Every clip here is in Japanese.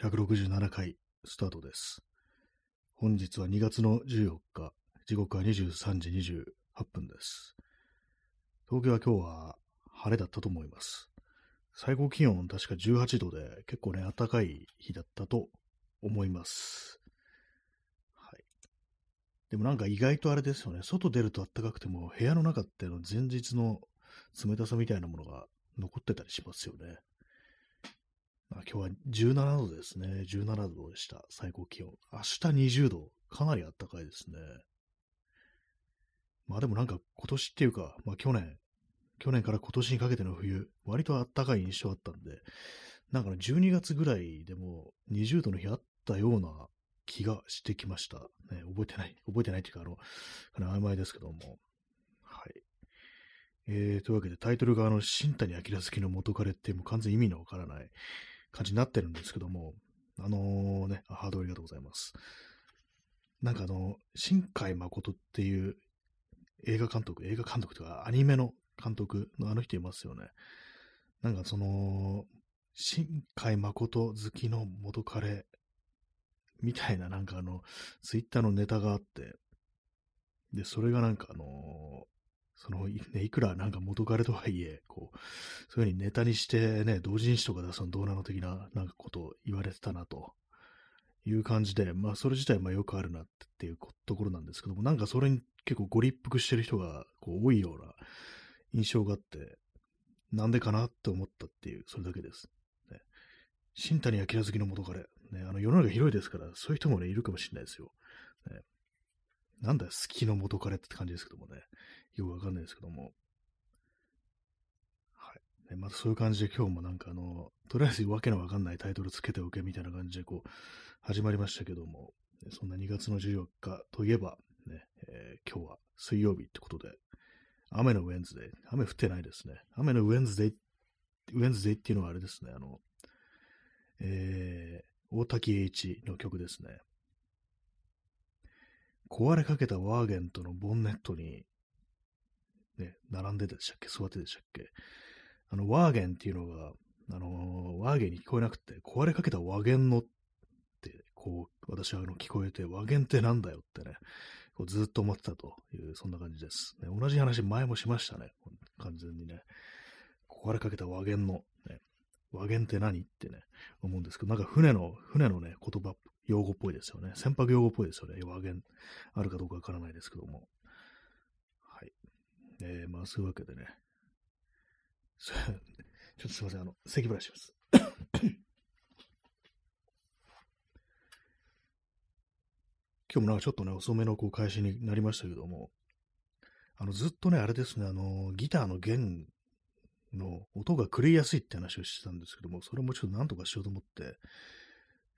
167回スタートです。本日は2月の14日、時刻は23時28分です。東京は今日は晴れだったと思います。最高気温確か18度で結構ね、暖かい日だったと思います。はい。でもなんか意外とあれですよね、外出ると暖かくても部屋の中っての前日の冷たさみたいなものが残ってたりしますよね。今日は17度ですね。17度でした。最高気温。明日20度。かなり暖かいですね。まあでもなんか今年っていうか、まあ去年、去年から今年にかけての冬、割と暖かい印象あったんで、なんか、12月ぐらいでも20度の日あったような気がしてきました。ね、覚えてない。覚えてないっていうか、あの、かな曖昧ですけども。はい。えー、というわけでタイトルがあの、新谷明好きの元彼ってもう完全意味のわからない感じになってるんですけども、あのね、ハードありがとうございます。なんかあの、新海誠っていう映画監督、映画監督とかアニメの監督のあの人いますよね。なんかその、新海誠好きの元彼みたいななんかあの、ツイッターのネタがあって、で、それがなんかあのその、いね、いくらなんか元彼とはいえ、こう、そういうふうにネタにしてね、同人誌とかでそのどうなの的ななんかことを言われてたなという感じで、まあそれ自体まあよくあるなっていうところなんですけども、なんかそれに結構ご立腹してる人がこう多いような印象があって、なんでかなって思ったっていう、それだけです。ね、新谷明好きの元彼、ね、あの世の中広いですから、そういう人もね、いるかもしれないですよ。ね、なんだよ、好きの元彼って感じですけどもね。よくわかんないですけども。はい。ね、またそういう感じで今日もなんかあの、とりあえずわけのわかんないタイトルつけておけみたいな感じでこう、始まりましたけども、ね、そんな2月の14日といえば、ね、えー、今日は水曜日ってことで、雨のウェンズデー、雨降ってないですね。雨のウェンズデー、ウェンズデーっていうのはあれですね、あの、えー、大滝栄一の曲ですね。壊れかけたワーゲントのボンネットに、ね、並んででしたっけ？座ってでしたっけ？あの、ワーゲンっていうのが、あのー、ワーゲンに聞こえなくて、壊れかけたワゲンのって、こう、私はあの聞こえて、ワゲンってなんだよってね、こうずっと思ってたという、そんな感じです。ね、同じ話前もしましたね。完全にね。壊れかけたワゲンの、ね、ワゲンって何？ってね、思うんですけど、なんか船の、船のね、言葉、用語っぽいですよね。船舶用語っぽいですよね。ワゲンあるかどうかわからないですけども。はい。えー、まあ、そういうわけでね。ちょっとすいません、あの、咳払いします。今日もなんかちょっとね、遅めのこう開始になりましたけども、あの、ずっとね、あれですね、あの、ギターの弦の音が狂いやすいって話をしてたんですけども、それもちょっとなんとかしようと思って、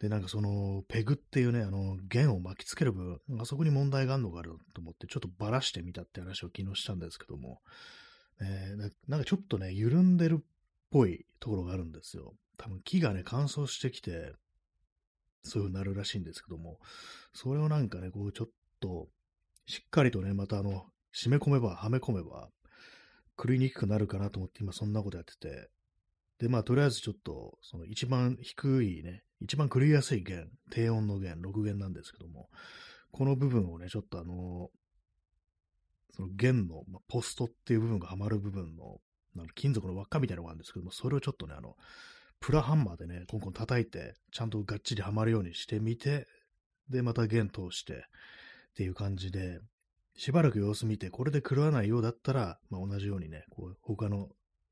で、なんかその、ペグっていうね、あの、弦を巻きつける部分、あそこに問題があるのかあると思って、ちょっとばらしてみたって話を昨日したんですけども、えー、なんかちょっとね、緩んでるっぽいところがあるんですよ。多分木がね、乾燥してきて、そういう風になるらしいんですけども、それをなんかね、こうちょっと、しっかりとね、またあの、締め込めば、はめ込めば、狂いにくくなるかなと思って今そんなことやってて、で、まあ、とりあえずちょっと、その一番低いね、一番狂いやすい弦、低音の弦、6弦なんですけども、この部分をね、ちょっとあの、その弦の、まあ、ポストっていう部分がはまる部分の、の金属の輪っかみたいなのがあるんですけども、それをちょっとね、あの、プラハンマーでね、コンコン叩いて、ちゃんとがっちりはまるようにしてみて、で、また弦通して、っていう感じで、しばらく様子見て、これで狂わないようだったら、まあ、同じようにね、こう他の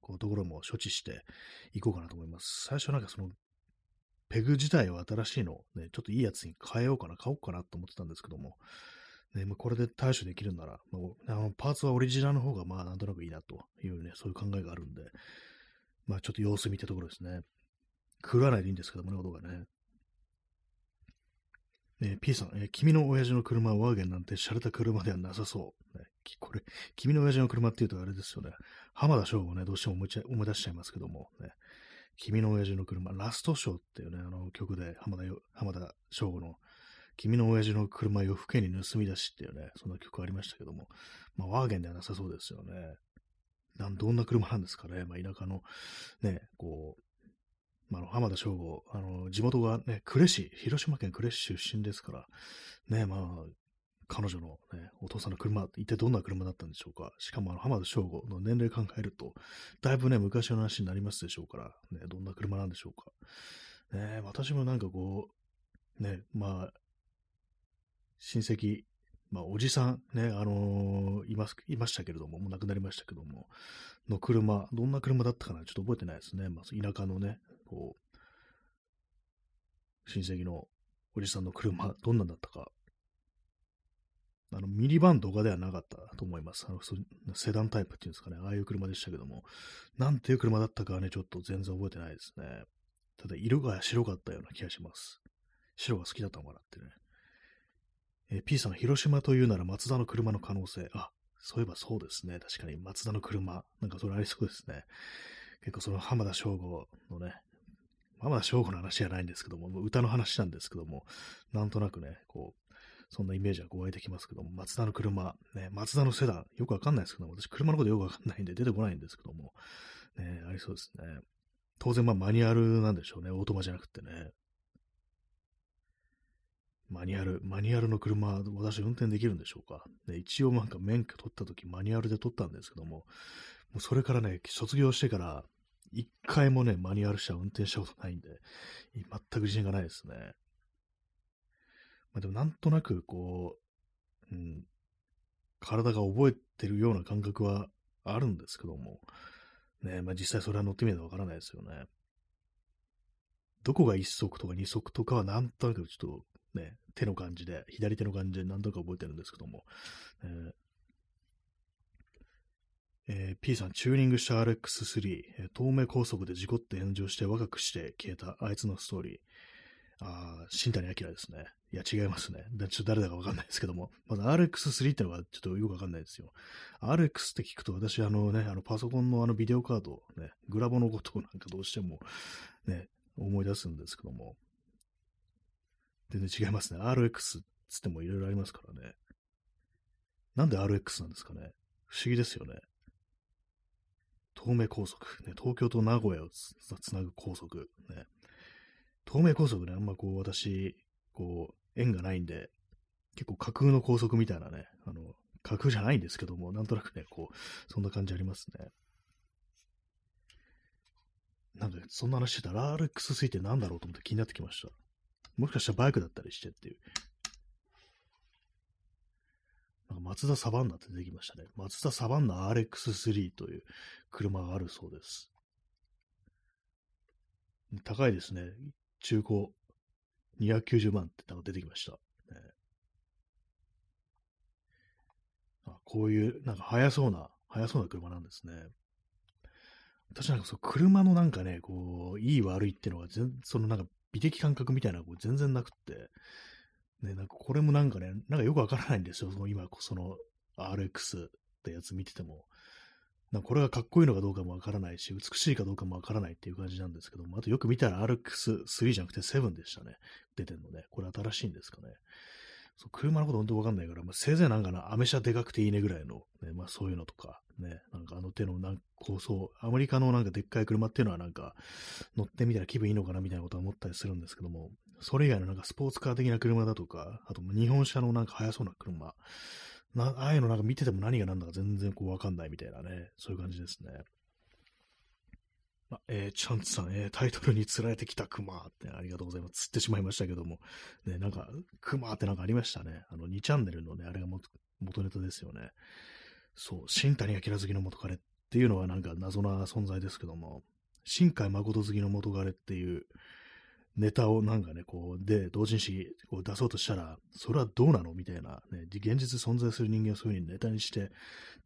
こうところも処置していこうかなと思います。最初なんかその、ペグ自体を新しいの、ね、ちょっといいやつに変えようかな、買おうかなと思ってたんですけども、ね、まあ、これで対処できるなら、まあ、あのパーツはオリジナルの方がまあなんとなくいいなというね、そういう考えがあるんで、まあちょっと様子見たところですね。狂わないでいいんですけどもね、音がね。ね P さん、えー、君の親父の車はワーゲンなんて洒落た車ではなさそう。ね、これ、君の親父の車っていうとあれですよね。浜田省吾ね、どうしても思い思い出しちゃいますけども、ね、君の親父の車、ラストショーっていうね、あの曲で浜田浜田省吾の君の親父の車夜更けに盗み出しっていうね、そんな曲ありましたけども、まあ、ワーゲンではなさそうですよね。なんどんな車なんですかね。まあ、田舎の、ね、こう、あ、浜田省吾、あの、地元がね、呉市、広島県呉市出身ですから、ね、まあ、彼女の、ね、お父さんの車、一体どんな車だったんでしょうか。しかも、あの、浜田省吾の年齢考えると、だいぶね、昔の話になりますでしょうから、ね、どんな車なんでしょうか。ね、私もなんかこう、ね、まあ、親戚、まあ、おじさん、ね、あのー、います、いましたけれども、もう亡くなりましたけども、の車、どんな車だったかな、ちょっと覚えてないですね。まあ、田舎のね、こう、親戚のおじさんの車、どんなんだったか。あの、ミニバンとかではなかったと思います。あの、セダンタイプっていうんですかね。ああいう車でしたけども。なんていう車だったかはね、ちょっと全然覚えてないですね。ただ、色が白かったような気がします。白が好きだったのかなってね。えー、P さん、広島というなら松田の車の可能性。あ、そういえばそうですね。確かに松田の車。なんかそれありそうですね。結構その浜田省吾のね、浜田省吾の話じゃないんですけども、歌の話なんですけども、なんとなくね、こう、そんなイメージがこう湧いてきますけども、松田の車、ね、松田のセダン、よくわかんないですけども、私車のことよくわかんないんで出てこないんですけども、ね、ありそうですね。当然まあマニュアルなんでしょうね、オートマじゃなくてね。マニュアル、マニュアルの車、私運転できるんでしょうか。ね、一応なんか免許取った時マニュアルで取ったんですけども、もうそれからね、卒業してから、一回もね、マニュアル車運転したことないんで、全く自信がないですね。まあ、でもなんとなく、こう、うん、体が覚えてるような感覚はあるんですけども、ね、まあ、実際それは乗ってみないとわからないですよね。どこが一足とか二足とかはなんとなくちょっとね、手の感じで、左手の感じで何とか覚えてるんですけども、えーえー、P さん、チューニングした RX3、えー、東名高速で事故って炎上して若くして消えたあいつのストーリー。ああ、新谷明ですね。いや、違いますね。ちょっと誰だかわかんないですけども。まず RX3 ってのがちょっとよくわかんないですよ。RX って聞くと私、あのね、あのパソコンのあのビデオカード、ね、グラボのことをなんかどうしてもね、思い出すんですけども。全然違いますね。RX っつってもいろいろありますからね。なんで RX なんですかね。不思議ですよね。東名高速、ね、東京と名古屋をつなぐ高速、ね。東名高速ね、あんまこう私、こう、縁がないんで、結構架空の高速みたいなね、あの、架空じゃないんですけども、なんとなくね、こう、そんな感じありますね。なんか、そんな話してたら RX3 って何だろうと思って気になってきました。もしかしたらバイクだったりしてっていう。なんかマツダサバンナって出てきましたね。マツダサバンナ RX3 という車があるそうです。高いですね。中古290万ってなんか出てきました。ね、あこういう、なんか速そうな、速そうな車なんですね。私なんかそう、車のなんかね、こう、いい悪いっていうのが全、そのなんか美的感覚みたいなのが全然なくって、ね、なんかこれもなんかね、なんかよくわからないんですよ。その今、その RX ってやつ見てても。なんかこれがかっこいいのかどうかもわからないし、美しいかどうかもわからないっていう感じなんですけども、あとよく見たら RX3 じゃなくて7でしたね。出てんのね。これ新しいんですかね。そう車のこと本当わかんないから、まあ、せいぜいなんかな、アメ車でかくていいねぐらいの、ね、まあそういうのとか、ね、なんかあの手のなん構想、アメリカのなんかでっかい車っていうのはなんか乗ってみたら気分いいのかなみたいなことは思ったりするんですけども、それ以外のなんかスポーツカー的な車だとか、あと日本車のなんか速そうな車、なああいうのなんか見てても何が何だか全然こうわかんないみたいなね、そういう感じですね。あ、えー、チャンツさん、えー、タイトルに釣られてきたクマってありがとうございます。釣ってしまいましたけども。ね、なんか、クマってなんかありましたね。あの、2チャンネルのね、あれが元ネタですよね。そう、新谷明好きの元彼っていうのはなんか謎な存在ですけども、新海誠好きの元彼っていう、ネタをなんかね、こう、で、同人誌を出そうとしたら、それはどうなの？みたいな、ね、現実存在する人間をそういう風にネタにして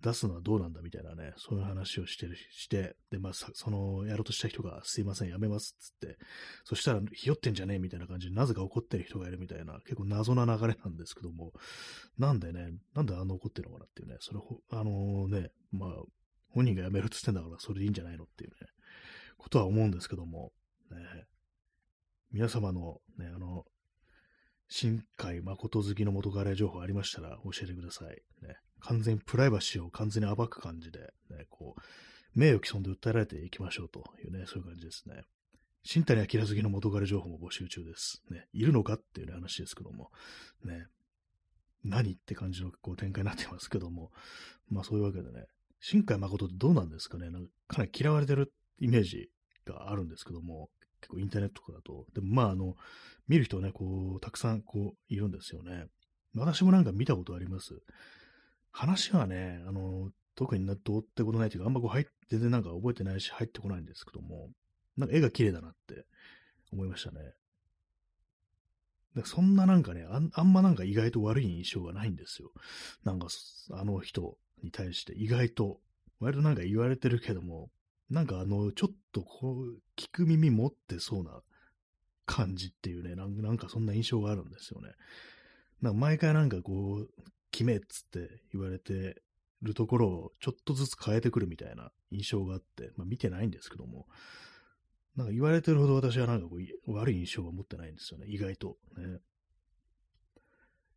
出すのはどうなんだ？みたいなね、そういう話をしてる、して、で、まあ、その、やろうとした人が、すいません、やめますっつって、そしたら、ひよってんじゃねえ？みたいな感じで、なぜか怒ってる人がいるみたいな、結構謎な流れなんですけども、なんでね、なんであの怒ってるのかなっていうね、それ、あのね、まあ、本人が辞めるっつってんだから、それでいいんじゃないのっていうね、ことは思うんですけども、ね、皆様のね、あの、新海誠好きの元カレ情報ありましたら教えてください。ね、完全にプライバシーを完全に暴く感じで、ね、こう、名誉毀損で訴えられていきましょうというね、そういう感じですね。新谷明好きの元彼情報も募集中です。ね、いるのかっていう、ね、話ですけども、ね、何って感じのこう展開になってますけども、まあそういうわけでね、新海誠ってどうなんですかね。なんかかなり嫌われてるイメージがあるんですけども、結構インターネットとかだと、でもまああの、見る人ね、こう、たくさんこう、いるんですよね。私もなんか見たことあります。話はね、あの、特にどうってことないというか、あんまこう入って、全然なんか覚えてないし入ってこないんですけども、なんか絵が綺麗だなって思いましたね。そんななんかねあん、あんまなんか意外と悪い印象がないんですよ。なんか、あの人に対して意外と、割となんか言われてるけども、なんかあの、ちょっとこう、聞く耳持ってそうな感じっていうね、なんかそんな印象があるんですよね。なんか毎回なんかこう、決めっつって言われてるところをちょっとずつ変えてくるみたいな印象があって、まあ見てないんですけども、なんか言われてるほど私はなんかこう悪い印象は持ってないんですよね、意外と。ね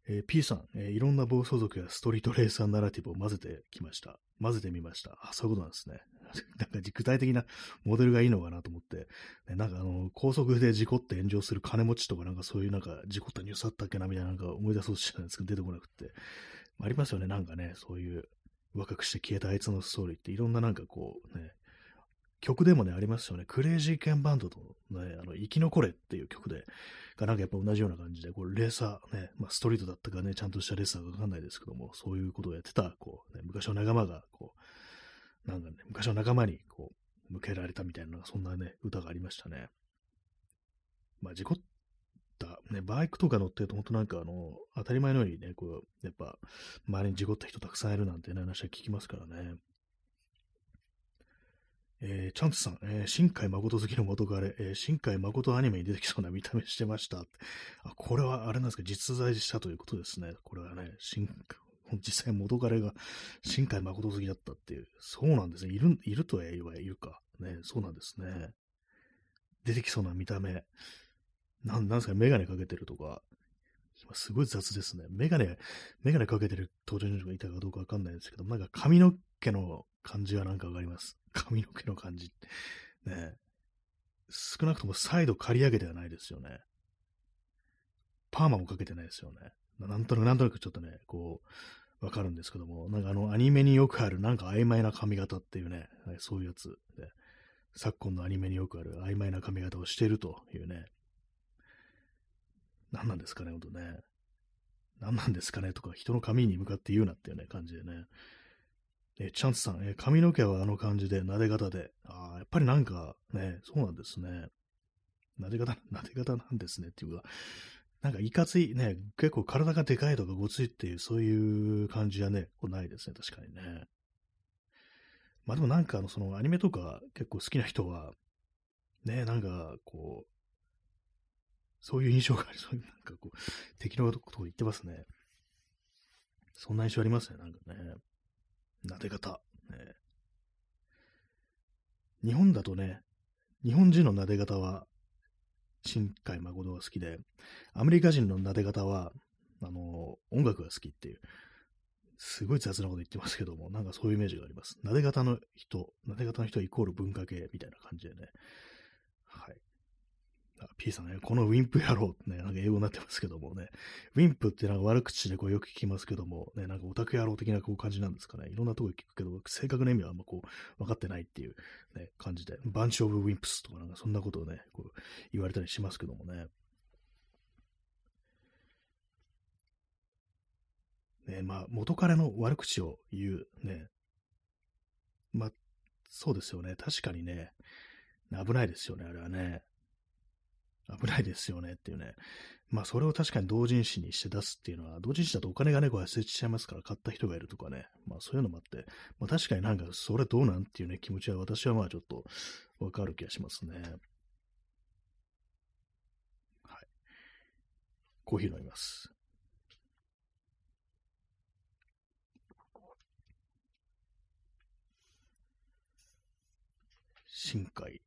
えー、P さん、えー、いろんな暴走族やストリートレーサーナラティブを混ぜてきました。混ぜてみました。あ、そういうことなんですね。なんか具体的なモデルがいいのかなと思って、ね、なんかあの、高速で事故って炎上する金持ちとかなんかそういうなんか事故ったニュースあったっけなみたいななんか思い出そうとしたんですけど出てこなくて。ありますよね、なんかね、そういう若くして消えたあいつのストーリーっていろんななんかこうね、曲でもね、ありますよね。クレイジーケンバンドと、ね、あの、生き残れっていう曲で、がなんかやっぱ同じような感じで、これレーサー、ね、まあストリートだったかね、ちゃんとしたレーサーかわかんないですけども、そういうことをやってた、こう、ね、昔の仲間が、こう、なんかね、昔の仲間に、こう、向けられたみたいな、そんなね、歌がありましたね。まあ事故った、ね、バイクとか乗ってると、本当なんかあの、当たり前のようにね、こう、やっぱ、周りに事故った人たくさんいるなんてね、話は聞きますからね。えー、チャンツさん、えー、新海誠好きの元彼、えー、新海誠アニメに出てきそうな見た目してました。あ、これはあれなんですか、実在したということですね。これはね、新実際元彼が新海誠好きだったっていう。そうなんですね。いる、いるとは言えばいるか。ね、そうなんですね。出てきそうな見た目。なん、なんですか、メガネかけてるとか。すごい雑ですね。メガネ、メガネかけてる登場人物がいたかどうかわかんないですけど、なんか髪の毛の感じはなんかわかります。髪の毛の感じ。ね少なくともサイド刈り上げてはないですよね。パーマもかけてないですよね。なんとなく、なんとなくちょっとね、こう、わかるんですけども、なんかあの、アニメによくある、なんか曖昧な髪型っていうね、そういうやつで、昨今のアニメによくある曖昧な髪型をしているというね、何なんですかね、ほんとね。何なんですかねとか、人の髪に向かって言うなっていうね、感じでね。えチャンスさん、え髪の毛はあの感じで、撫で方で。ああ、やっぱりなんかね、そうなんですね。撫で方、撫で方なんですねっていうか、なんかいかついね、結構体がでかいとかごついっていう、そういう感じはね、こうないですね、確かにね。まあでもなんかあの、そのアニメとか結構好きな人は、ね、なんかこう、そういう印象がありそうに、なんかこう、敵のことを言ってますね。そんな印象ありますね、なんかね。撫で方。ね、日本だとね、日本人の撫で方は、新海誠が好きで、アメリカ人の撫で方は、あの、音楽が好きっていう、すごい雑なこと言ってますけども、なんかそういうイメージがあります。撫で方の人、撫で方の人イコール文化系みたいな感じでね。はい。P さんね、このウィンプ野郎ってね、なんか英語になってますけどもね、ウィンプってなんか悪口でこうよく聞きますけども、ね、なんかオタク野郎的なこう感じなんですかね。いろんなとこで聞くけど、正確な意味はあんまこう、分かってないっていう、ね、感じで、バンチオブウィンプスとかなんかそんなことをね、こう言われたりしますけどもね。ね、まあ、元彼の悪口を言う、ね。まあ、そうですよね。確かにね、危ないですよね、あれはね。危ないですよねっていうね。まあ、それを確かに同人誌にして出すっていうのは、同人誌だとお金がね、こう忘れちゃいますから、買った人がいるとかね。まあ、そういうのもあって、まあ、確かになんか、それどうなんっていうね、気持ちは私はまあ、ちょっと、わかる気がしますね。はい。コーヒー飲みます。深海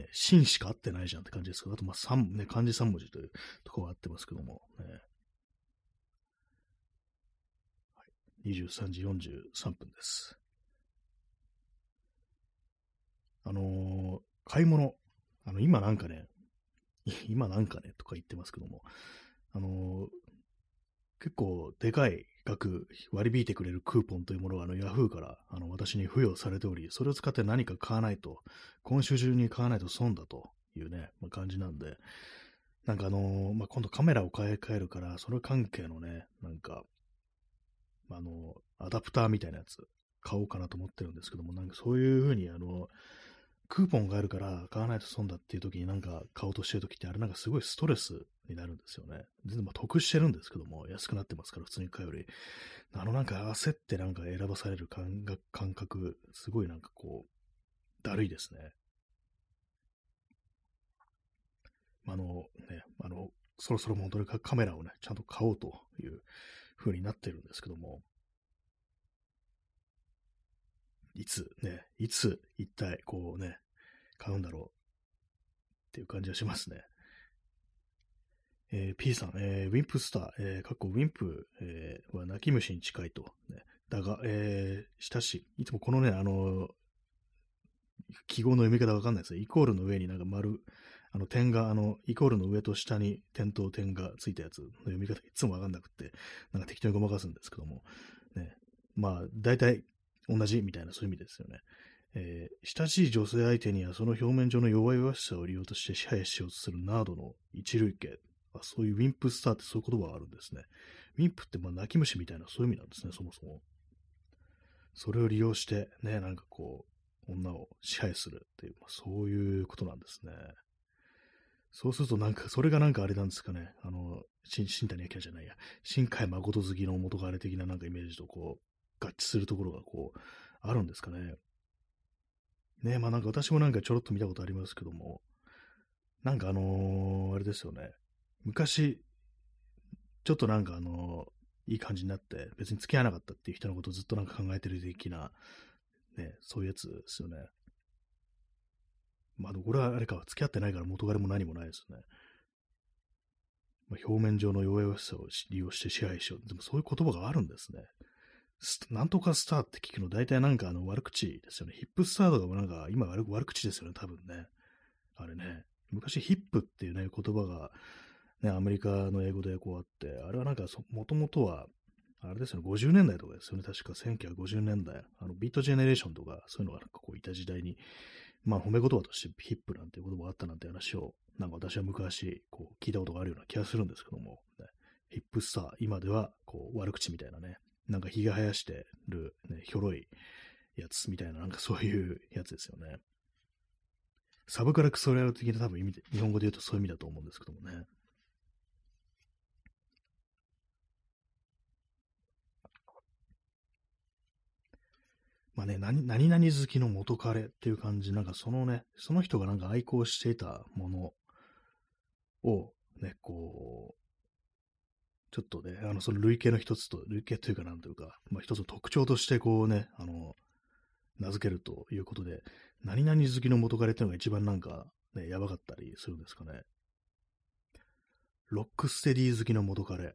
ね、真しか合ってないじゃんって感じですけど、あと、まあ、三、ね、漢字三文字というところが合ってますけども、ね。はい、23時43分です。あのー、買い物あの、今なんかね、今なんかね、とか言ってますけども、あの、結構でかい額割り引いてくれるクーポンというものがあの Yahoo からあの私に付与されており、それを使って何か買わないと、今週中に買わないと損だというね、まあ、感じなんで、なんかあのー、まあ、今度カメラを買い替えるから、それ関係のね、なんか、あの、アダプターみたいなやつ買おうかなと思ってるんですけども、なんかそういうふうにあの、クーポンがあるから買わないと損だっていう時になんか買おうとしてる時ってあれなんかすごいストレスになるんですよね。全然まあ得してるんですけども、安くなってますから普通に買うより。あのなんか焦ってなんか選ばされる感覚、すごいなんかこう、だるいですね。あのね、あの、そろそろ本当にカメラをね、ちゃんと買おうという風になってるんですけども、いつね、いつ一体こうね、買うんだろうっていう感じはしますね。えー、P さん、えー、ウィンプスター、えー、かっこウィンプ、えー、は泣き虫に近いと。ね、だが、えー、親しい。つもこのね、あの記号の読み方わかんないですね。イコールの上になんか丸、あの点が、あの、イコールの上と下に点と点がついたやつの読み方いつもわかんなくって、なんか適当にごまかすんですけども、ね、まあ、大体同じみたいなそういう意味ですよね。えー、親しい女性相手にはその表面上の弱々しさを利用として支配しようとするナードの一類型。あそういうウィンプスターってそういう言葉があるんですね。ウィンプってまあ泣き虫みたいなそういう意味なんですね、そもそも。それを利用して、ね、なんかこう、女を支配するっていう、まあ、そういうことなんですね。そうするとなんか、それがなんかあれなんですかね、あの、新谷明じゃないや、新海誠好きの元彼的ななんかイメージとこう、合致するところがこう、あるんですかね。ねまあなんか私もなんかちょろっと見たことありますけども、なんかあのー、あれですよね。昔、ちょっとなんかあのー、いい感じになって、別に付き合わなかったっていう人のことをずっとなんか考えてる的な、ね、そういうやつですよね。まあ、これはあれか、付き合ってないから元彼も何もないですよね。まあ、表面上の弱々しさを利用して支配しよう。でもそういう言葉があるんですね。なんとかスターって聞くの大体なんかあの悪口ですよね。ヒップスターとかもなんか今悪悪口ですよね、多分ね。あれね。昔ヒップっていうね、言葉がね、アメリカの英語でこうあって、あれはなんかもともとは、あれですよね、50年代とかですよね、確か1950年代。あのビートジェネレーションとかそういうのがなんかこういた時代に、まあ褒め言葉としてヒップなんていう言葉があったなんて話を、なんか私は昔こう聞いたことがあるような気がするんですけども、ね、ヒップスター、今ではこう悪口みたいなね、なんか髭生やしてる、ね、ひょろいやつみたいな、なんかそういうやつですよね。サブカルクソレアル的な多分意味で、日本語で言うとそういう意味だと思うんですけどもね。まあね、何何々好きの元彼っていう感じ、なんかそのね、その人がなんか愛好していたものを、ね、こう、ちょっとね、あの、その類型の一つと、類型というかなんというか、まあ一つの特徴としてこうね、あの、名付けるということで、何々好きの元彼っていうのが一番なんか、ね、やばかったりするんですかね。ロックステディ好きの元彼。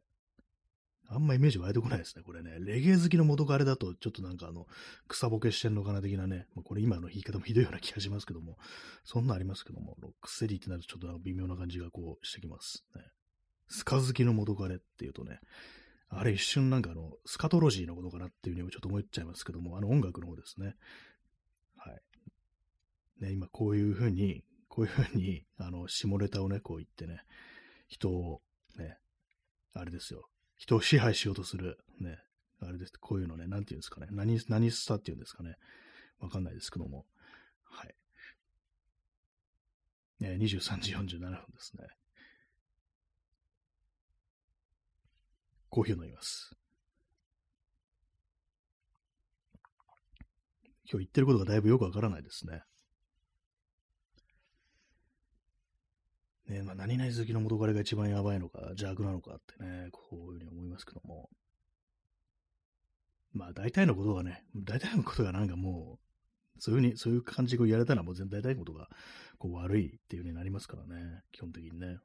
あんまイメージ湧いてこないですね、これね。レゲエ好きの元彼だと、ちょっとなんかあの、草ボケしてんのかな的なね、まあ、これ今の言い方もひどいような気がしますけども、そんなありますけども、ロックステディってなるとちょっと微妙な感じがこうしてきますね。スカ好きの元彼っていうとね、あれ一瞬なんかあの、スカトロジーのことかなっていうふうにちょっと思っちゃいますけども、あの音楽の方ですね。はい。ね、今こういうふうに、こういうふうに、あの、下ネタをね、こう言ってね、人を、ね、あれですよ、人を支配しようとする、ね、あれです。こういうのね、なんていうんですかね。何、何スタっていうんですかね。わかんないですけども。はい。ね、23時47分ですね。コーヒーを飲みます。今日言ってることがだいぶよくわからないですね。ねまあ、何々好きの元彼が一番やばいのか、邪悪なのかってね、こういうふうに思いますけども。まあ、大体のことがね、大体のことがなんかもう、そういうふうに、そういう感じで言われたらもう全体大体のことがこう悪いっていう風になりますからね、基本的にね。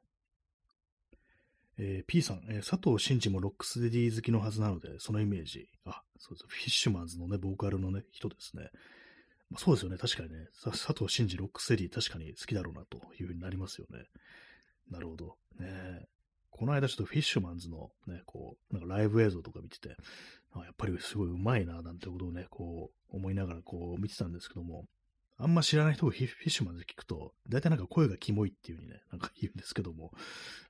えー、P さん、えー、佐藤伸治もロックステディ好きのはずなので、そのイメージ。あ、そうです。フィッシュマンズのね、ボーカルのね、人ですね。まあ、そうですよね。確かにね。佐藤伸治ロックステディ確かに好きだろうなというふうになりますよね。なるほど。ねこの間ちょっとフィッシュマンズのね、こう、なんかライブ映像とか見てて、あやっぱりすごい上手いな、なんてことをね、こう、思いながらこう見てたんですけども、あんま知らない人がフィッシュマンズ聞くと、大体なんか声がキモいっていう風にね、なんか言うんですけども、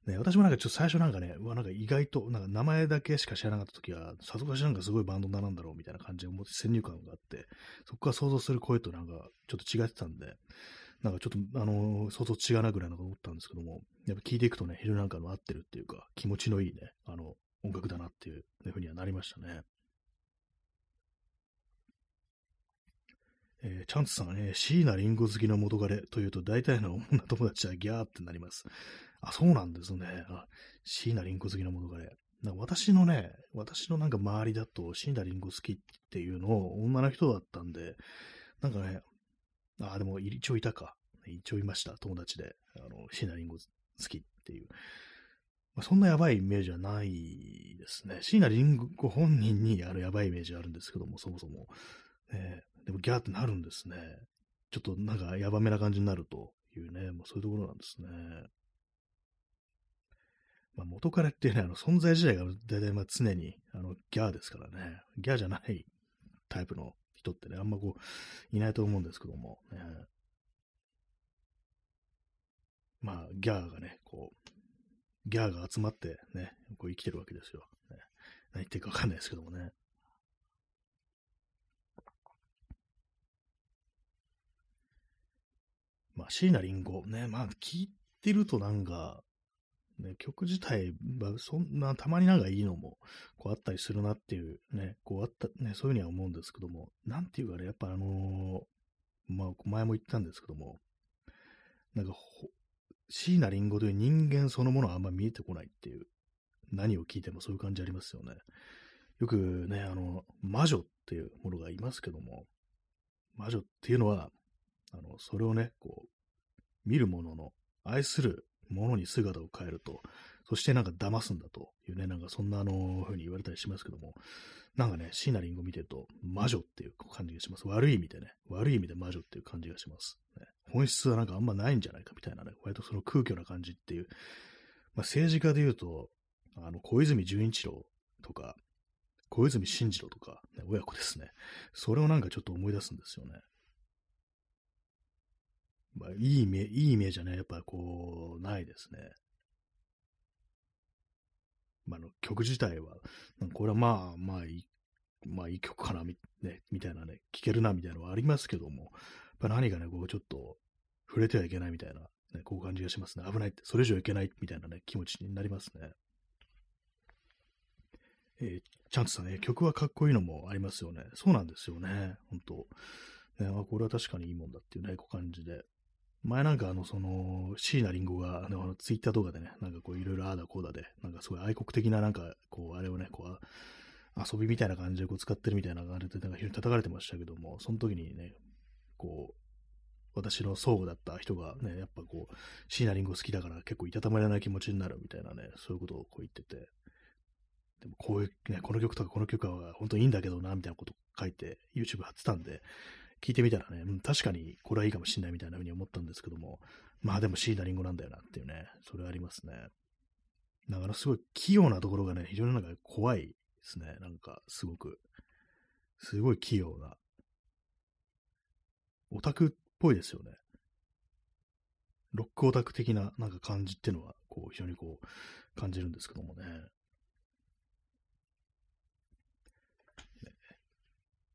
ね、私もなんかちょっと最初なんかね、うわ、なんか意外と、なんか名前だけしか知らなかった時は、さぞかしなんかすごいバンドなんだろうみたいな感じで思って先入観があって、そこから想像する声となんかちょっと違ってたんで、なんかちょっと、あのー、相当違うなぐらいのこと思ったんですけども、やっぱ聞いていくとね、昼なんかの合ってるっていうか、気持ちのいいね、あの、音楽だなっていうふうにはなりましたね。えー、チャンツさんね、椎名林檎好きの元彼というと、大体の女友達はギャーってなります。あ、そうなんですね。あ、椎名林檎好きの元彼。な私のね、私のなんか周りだと、椎名林檎好きっていうのを女の人だったんで、なんかね、あ、でも一応いたか。一応いました、友達で。あの、椎名林檎好きっていう。まあ、そんなやばいイメージはないですね。椎名林檎本人にあるやばいイメージあるんですけども、そもそも。ね、でもギャーってなるんですね。ちょっとなんかやばめな感じになるというね、もうそういうところなんですね。まあ、元彼っていうね、あの存在自体が大体まあ常にあのギャーですからね、ギャーじゃないタイプの人ってね、あんまこう、いないと思うんですけども、ね、まあ、ギャーがね、こう、ギャーが集まってね、こう生きてるわけですよ。ね、何言ってるかわかんないですけどもね。まあ、椎名林檎ね、まあ、聞いてるとなんか、ね、曲自体そんな、たまになんかいいのも、こうあったりするなっていう、ね、こうあった、ね、そういうふうには思うんですけども、なんていうかね、やっぱあのー、まあ、前も言ったんですけども、なんか、椎名林檎という人間そのものはあんま見えてこないっていう、何を聞いてもそういう感じありますよね。よくね、あの、魔女っていうものがいますけども、魔女っていうのは、あの、それをね、こう、見るものの、愛するものに姿を変えると、そしてなんか騙すんだというね、なんかそんなあの、風に言われたりしますけども、なんかね、椎名林檎見てると、魔女っていう感じがします。悪い意味でね、悪い意味で魔女っていう感じがします。ね、本質はなんかあんまないんじゃないかみたいなね、割とその空虚な感じっていう、まあ、政治家で言うと、あの、小泉純一郎とか、小泉進次郎とか、ね、親子ですね。それをなんかちょっと思い出すんですよね。まあ、いいイメいいイメージはね、やっぱこう、ないですね。まあ、の曲自体は、これはまあ、まあいい、まあいい曲かな、み,、ね、みたいなね、聴けるな、みたいなのはありますけども、やっぱ何かね、こうちょっと触れてはいけないみたいな、ね、こう感じがしますね。危ないって、それ以上いけないみたいなね、気持ちになりますね。えー、チャンツさんね、曲はかっこいいのもありますよね。そうなんですよね、本当ね、あこれは確かにいいもんだっていうね、こう感じで。前なんかあの、その、椎名林檎が、あの、ツイッター動画でね、なんかこう、いろいろああだこうだで、なんかすごい愛国的ななんか、こう、あれをね、こう、遊びみたいな感じでこう使ってるみたいな感じで、なんか非常に叩かれてましたけども、その時にね、こう、私の相互だった人がね、やっぱこう、椎名林檎好きだから結構いたたまれない気持ちになるみたいなね、そういうことをこう言ってて、でもこういうね、この曲とかこの曲は本当にいいんだけどな、みたいなこと書いて YouTube 貼ってたんで、聞いてみたらね、うん、確かにこれはいいかもしんないみたいな風に思ったんですけども、まあでもシーダリンゴなんだよなっていうね、それはありますね。だからすごい器用なところがね、非常になんか怖いですね。なんかすごく、すごい器用な。オタクっぽいですよね。ロックオタク的ななんか感じっていうのは、こう、非常にこう、感じるんですけどもね。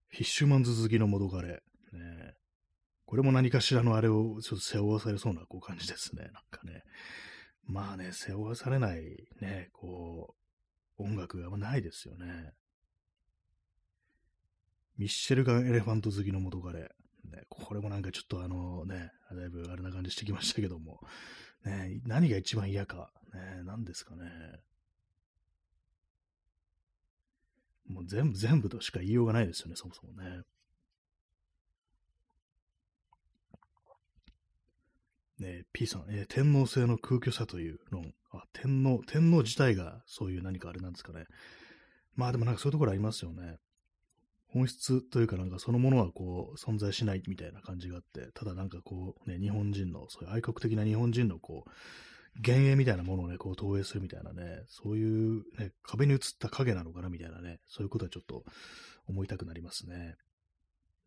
フィッシュマンズ好きの元彼。ね。これも何かしらのあれをちょっと背負わされそうなこう感じですね。なんかね。まあね、背負わされないね、こう、音楽がないですよね。ミッシェルガン・エレファント好きの元彼。ね、これもなんかちょっとあのね、だいぶあれな感じしてきましたけども、ね、何が一番嫌か、ね、何ですかね。もう全部、全部としか言いようがないですよね、そもそもね。ね、P さん、えー、天皇制の空虚さという論。あ、天皇、天皇自体がそういう何かあれなんですかね。まあでもなんかそういうところありますよね。本質というかなんかそのものはこう存在しないみたいな感じがあって、ただなんかこうね、日本人の、そういう愛国的な日本人のこう、幻影みたいなものをね、こう投影するみたいなね、そういうね、壁に映った影なのかなみたいなね、そういうことはちょっと思いたくなりますね。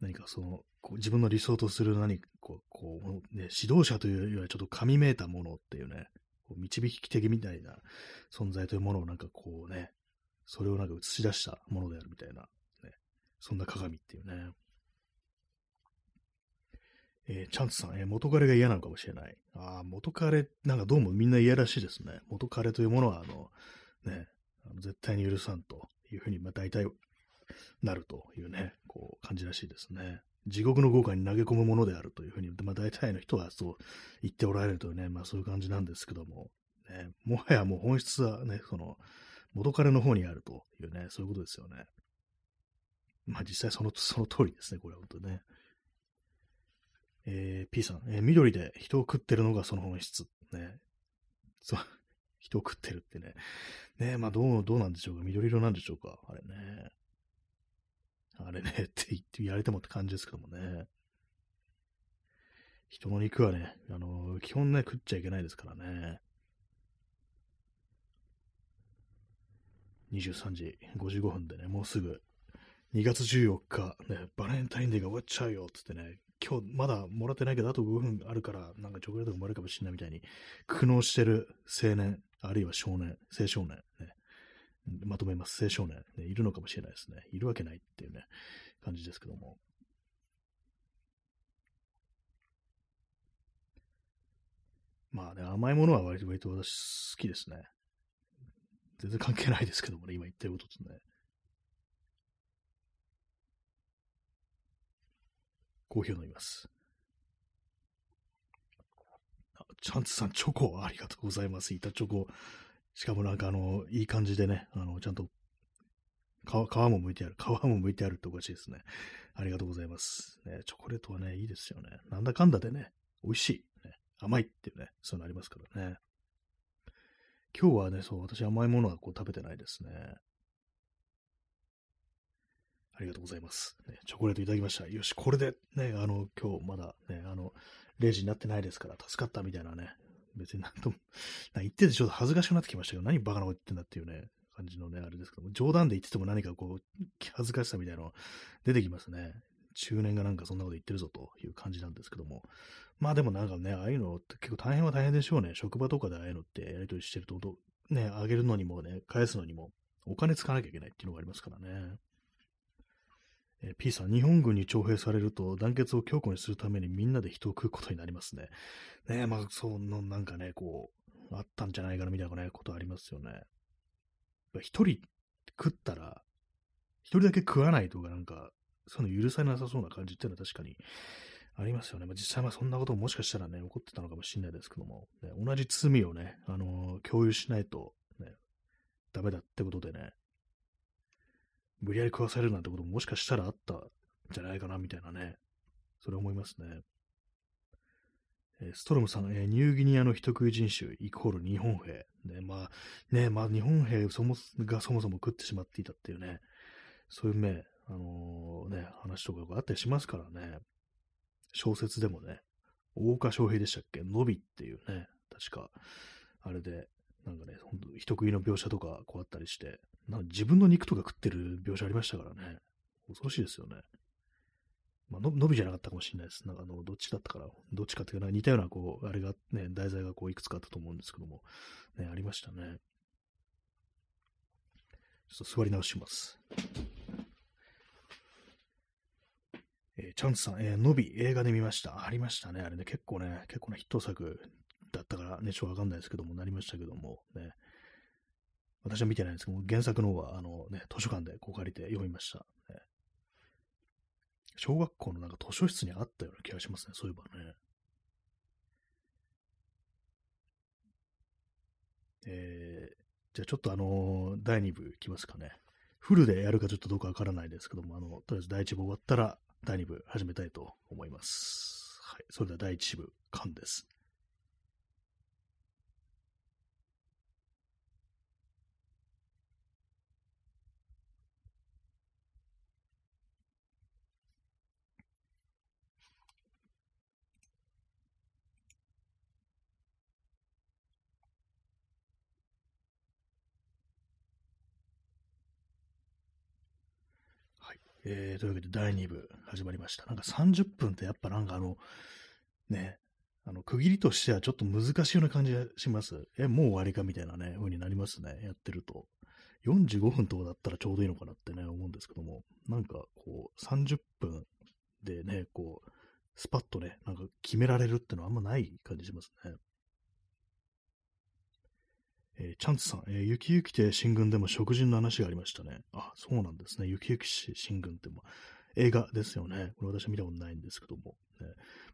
何かその、こう自分の理想とする何かこう、ね、指導者というよりはちょっと神めいたものっていうね、こう導き的みたいな存在というものをなんかこうね、それをなんか映し出したものであるみたいな、ね、そんな鏡っていうね。えー、チャンツさん、えー、元彼が嫌なのかもしれない。ああ、元彼、なんかどうもみんな嫌らしいですね。元彼というものは、あの、ね、あの絶対に許さんというふうに、まあ大体なるというね、こう感じらしいですね。地獄の豪華に投げ込むものであるというふうに、まあ大体の人はそう言っておられるというね、まあそういう感じなんですけども、ね、もはやもう本質はね、その、元彼の方にあるというね、そういうことですよね。まあ実際その、その通りですね、これは本当ね。えー、P さん、えー、緑で人を食ってるのがその本質。ね。そう、人を食ってるってね。ねまあどう、どうなんでしょうか。緑色なんでしょうか。あれね。あれね、って言ってやれてもって感じですけどもね。人の肉はね、あのー、基本ね、食っちゃいけないですからね。23時55分でね、もうすぐ2月14日、ね、バレンタインデーが終わっちゃうよ、つってね、今日まだもらってないけど、あと5分あるから、なんかチョコレートがもらえるかもしれないみたいに、苦悩してる青年、あるいは少年、青少年、ね、まとめます。青少年、ね、いるのかもしれないですね。いるわけないっていうね、感じですけども。まあね、甘いものは割と私好きですね。全然関係ないですけどもね、今言ってることとね。コーヒーを飲みます。チャンツさん、チョコありがとうございます。板チョコ。しかもなんかあの、いい感じでね、あの、ちゃんと皮、も剥いてある。皮も剥いてあるっておかしいですね。ありがとうございます。ね、チョコレートはね、いいですよね。なんだかんだでね、美味しい。ね、甘いっていうね、そういうのありますからね。今日はね、そう、私甘いものはこう食べてないですね。ありがとうございます。ね、チョコレートいただきました。よし、これでね、あの、今日まだね、あの、0時になってないですから、助かったみたいなね、別になんとも、言っててちょっと恥ずかしくなってきましたけど、何バカなこと言ってんだっていうね、感じのね、あれですけども、冗談で言ってても何かこう、恥ずかしさみたいなの出てきますね。中年がなんかそんなこと言ってるぞという感じなんですけども。まあでもなんかね、ああいうのって結構大変は大変でしょうね。職場とかでああいうのってやりとりしてると、ね、あげるのにもね、返すのにもお金使わなきゃいけないっていうのがありますからね。え P さん、日本軍に徴兵されると団結を強固にするためにみんなで人を食うことになりますね。ねえまあ、その、なんかね、こう、あったんじゃないかなみたいなね、ことありますよね。一人食ったら、一人だけ食わないとかなんか、そういうの許されなさそうな感じっていうのは確かにありますよね。まあ、実際はそんなことももしかしたらね、起こってたのかもしれないですけども、ね、同じ罪をね、あのー、共有しないと、ね、ダメだってことでね、無理やり食わされるなんてことももしかしたらあったんじゃないかな、みたいなね、それ思いますね。えストロムさん、え、ニューギニアの人食い人種イコール日本兵。ね、まあ、ね、まあ、日本兵そもがそもそも食ってしまっていたっていうね、そういうね、あのー、ね、話とかがあったりしますからね。小説でもね、大岡翔平でしたっけ？のびっていうね、確か、あれで、なんかね、ほんと人食いの描写とかこうあったりして、なん自分の肉とか食ってる描写ありましたからね。恐ろしいですよね。まあ、の伸びじゃなかったかもしれないです。なんかあの、どっちだったから、どっちかっていうか、似たような、こう、あれがね、題材がこう、いくつかあったと思うんですけども、ね、ありましたね。ちょっと座り直します。えー、チャンスさん、えー、のび映画で見ました。ありましたね。あれね、結構ね、結構なヒット作だったからね、ちょっとわかんないですけども、なりましたけども、ね。私は見てないんですけど、原作の方は、あのね、図書館でこう借りて読みました。ね、小学校のなんか図書室にあったような気がしますね、そういえばね。えー、じゃあちょっとあのー、第2部いきますかね。フルでやるかちょっとどうかわからないですけども、あの、とりあえず第1部終わったら、第2部始めたいと思います。はい。それでは第1部、完です。えー、というわけで第2部始まりました。なんか30分ってやっぱなんかあの、ね、あの、区切りとしてはちょっと難しいような感じがします。え、もう終わりかみたいなね、風になりますね。やってると。45分とかだったらちょうどいいのかなってね、思うんですけども、なんかこう、30分でね、こう、スパッとね、なんか決められるってのはあんまない感じしますね。えー、チャンツさん、えー、雪雪て新軍でも食人の話がありましたね。あ、そうなんですね。雪雪新軍っても映画ですよね。これ私は見たことないんですけども。ね、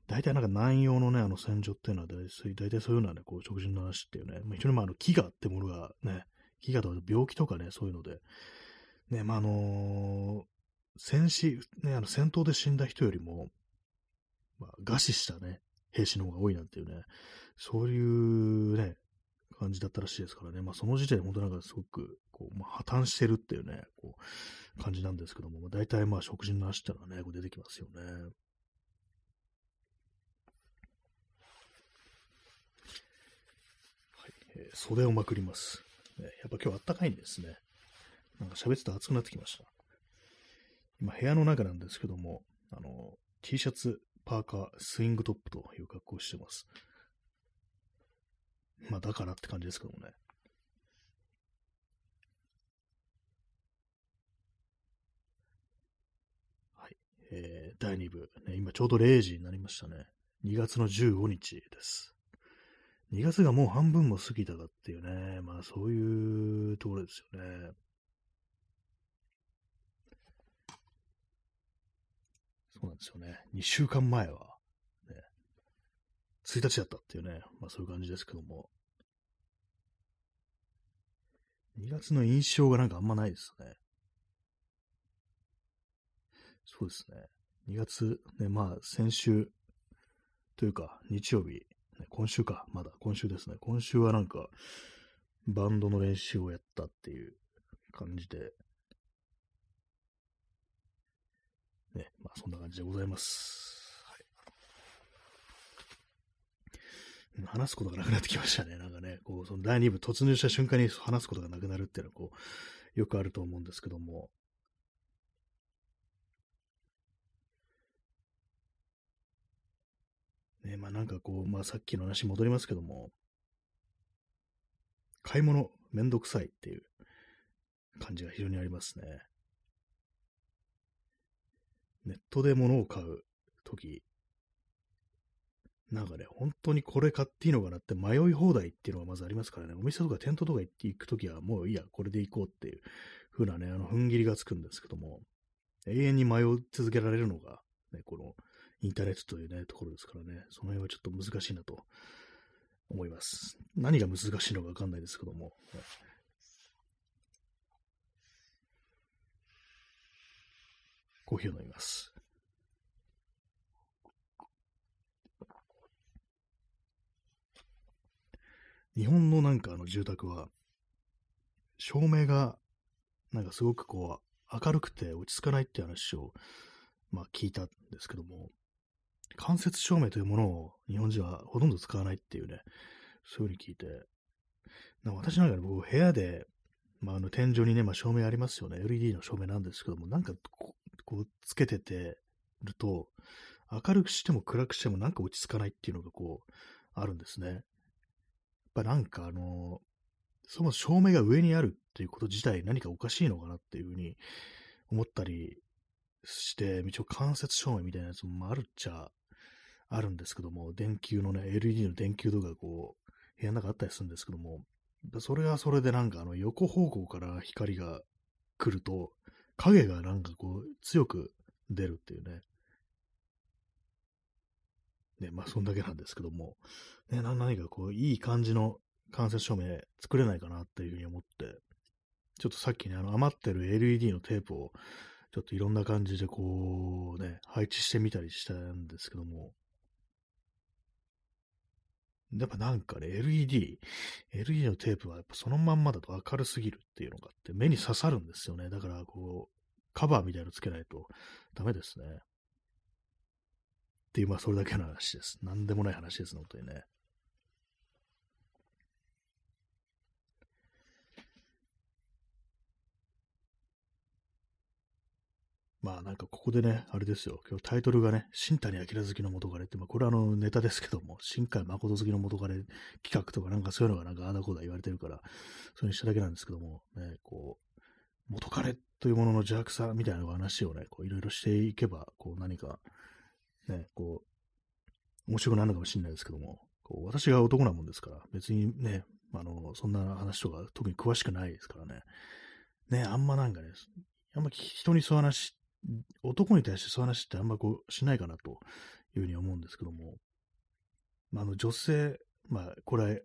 大体なんか南洋のね、あの戦場っていうのは大体、大体そういうようなね、こう食人の話っていうね、まあ、非常にまああの飢餓ってものがね、飢餓とか病気とかね、そういうので、ね、まああのー、戦死、ね、あの戦闘で死んだ人よりも、まあ、餓死したね、兵士の方が多いなんていうね、そういうね、感じだったらしいですからね、まあ、その時点で本当なんかすごく、こう、まあ、破綻してるっていうね、こう、感じなんですけども、まあ、大体まあ、食事の話っていうのはね、こう出てきますよね。はい、えー、袖をまくります、ね。やっぱ今日あったかいんですね。なんか喋ってたら暑くなってきました。今、部屋の中なんですけども、あの、T シャツ、パーカー、スイングトップという格好をしてます。まあ、だからって感じですけどもね。はい。えー、第2部、ね、今ちょうど0時になりましたね。2月の15日です。2月がもう半分も過ぎたかっていうね、まあそういうところですよね。そうなんですよね。2週間前は、1日だったっていうね、まあそういう感じですけども。2月の印象がなんかあんまないですね。そうですね。2月、ね、まあ先週というか日曜日、ね、今週か、まだ今週ですね。今週はなんかバンドの練習をやったっていう感じで、ね、まあそんな感じでございます。話すことがなくなってきましたね。なんかね、こう、その第2部突入した瞬間に話すことがなくなるっていうのは、こう、よくあると思うんですけども。ね、まあなんかこう、まあさっきの話戻りますけども、買い物めんどくさいっていう感じが非常にありますね。ネットで物を買うとき、なんかね、本当にこれ買っていいのかなって迷い放題っていうのがまずありますからね、お店とかテントとか行って行くときはもういいや、これで行こうっていう風なね、あの、踏ん切りがつくんですけども、永遠に迷い続けられるのが、ね、このインターネットというね、ところですからね、その辺はちょっと難しいなと思います。何が難しいのかわかんないですけども、ね、コーヒーを飲みます。日本のなんかあの住宅は、照明がなんかすごくこう明るくて落ち着かないっていう話を、まあ聞いたんですけども、間接照明というものを日本人はほとんど使わないっていうね、そういうふうに聞いて、な私なんか僕部屋で、まあ、あの天井にね、まあ、照明ありますよね。LED の照明なんですけども、なんかこうつけててると、明るくしても暗くしてもなんか落ち着かないっていうのがこう、あるんですね。ぱなんかあの、そもそも照明が上にあるっていうこと自体何かおかしいのかなっていうふうに思ったりして、一応間接照明みたいなやつもあるっちゃあるんですけども、電球のね、LED の電球とかこう、部屋の中あったりするんですけども、それはそれでなんかあの横方向から光が来ると、影がなんかこう強く出るっていうね。ね、まあそんだけなんですけども、ね、何かこう、いい感じの間接照明作れないかなっていうふうに思って、ちょっとさっきね、あの余ってる LED のテープを、ちょっといろんな感じでこう、ね、配置してみたりしたんですけども、やっぱなんかね、LED、LED のテープはやっぱそのまんまだと明るすぎるっていうのがあって、目に刺さるんですよね。だからこう、カバーみたいなのつけないとダメですね。っていう、まあそれだけの話です。なんでもない話です、本当にね。まあなんかここでね、あれですよ、今日タイトルがね、新谷明好きの元彼って、まあこれはあのネタですけども、新海誠好きの元彼企画とかなんかそういうのがなんかあだこだ言われてるから、それにしただけなんですけども、ね、こう、元彼というものの邪悪さみたいな話をね、こういろいろしていけば、こう何か、ね、こう、面白くなるのかもしれないですけども、こう私が男なもんですから、別にね、あの、そんな話とか特に詳しくないですからね。ね、あんまなんかね、あんま人にそう話男に対してそう話ってあんまこうしないかなというふうに思うんですけども、まあ、あの女性、まあ、これ、